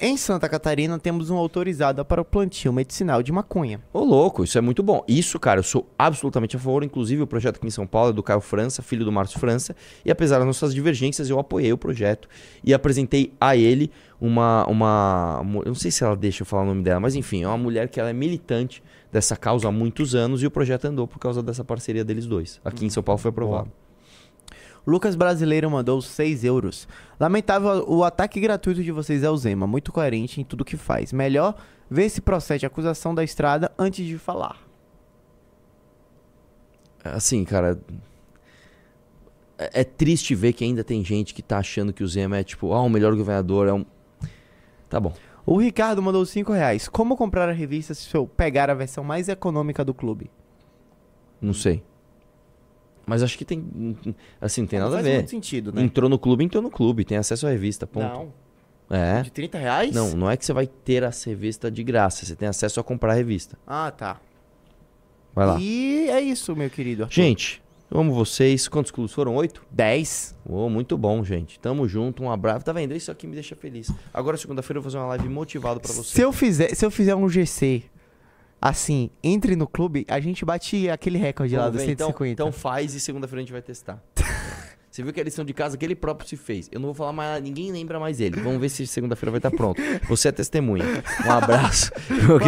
A: Em Santa Catarina temos uma autorizada para o plantio medicinal de maconha.
B: Ô, louco, isso é muito bom. Isso, cara, eu sou absolutamente a favor. Inclusive, o projeto aqui em São Paulo é do Caio França, filho do Márcio França. E apesar das nossas divergências, eu apoiei o projeto e apresentei a ele uma. uma eu não sei se ela deixa eu falar o nome dela, mas enfim, é uma mulher que ela é militante dessa causa há muitos anos e o projeto andou por causa dessa parceria deles dois. Aqui em São Paulo foi aprovado.
A: Lucas Brasileiro mandou 6 euros. Lamentável o ataque gratuito de vocês ao Zema, muito coerente em tudo que faz. Melhor ver se procede a acusação da estrada antes de falar.
B: Assim, cara. É, é triste ver que ainda tem gente que tá achando que o Zema é tipo, ah, o melhor governador, é um. Tá bom.
A: O Ricardo mandou 5 reais. Como comprar a revista se eu pegar a versão mais econômica do clube?
B: Não sei. Mas acho que tem. Assim, tem
A: Não
B: nada a ver.
A: muito sentido, né?
B: Entrou no clube, entrou no clube. Tem acesso à revista, ponto.
A: Não.
B: É.
A: De 30 reais?
B: Não, não é que você vai ter a revista de graça. Você tem acesso a comprar a revista.
A: Ah, tá.
B: Vai lá.
A: E é isso, meu querido. Arthur.
B: Gente, eu amo vocês. Quantos clubes foram? Oito?
A: 10.
B: Oh, muito bom, gente. Tamo junto. Um abraço. Tá vendo? Isso aqui me deixa feliz. Agora, segunda-feira, eu vou fazer uma live motivado pra você.
A: Se eu fizer, se eu fizer um GC assim, entre no clube, a gente bate aquele recorde lá
B: Vamos
A: do
B: ver, então,
A: 150.
B: então faz e segunda-feira a gente vai testar. Você viu que a lição de casa que ele próprio se fez. Eu não vou falar mais ninguém lembra mais ele. Vamos ver se segunda-feira vai estar pronto. Você é testemunha. Um abraço.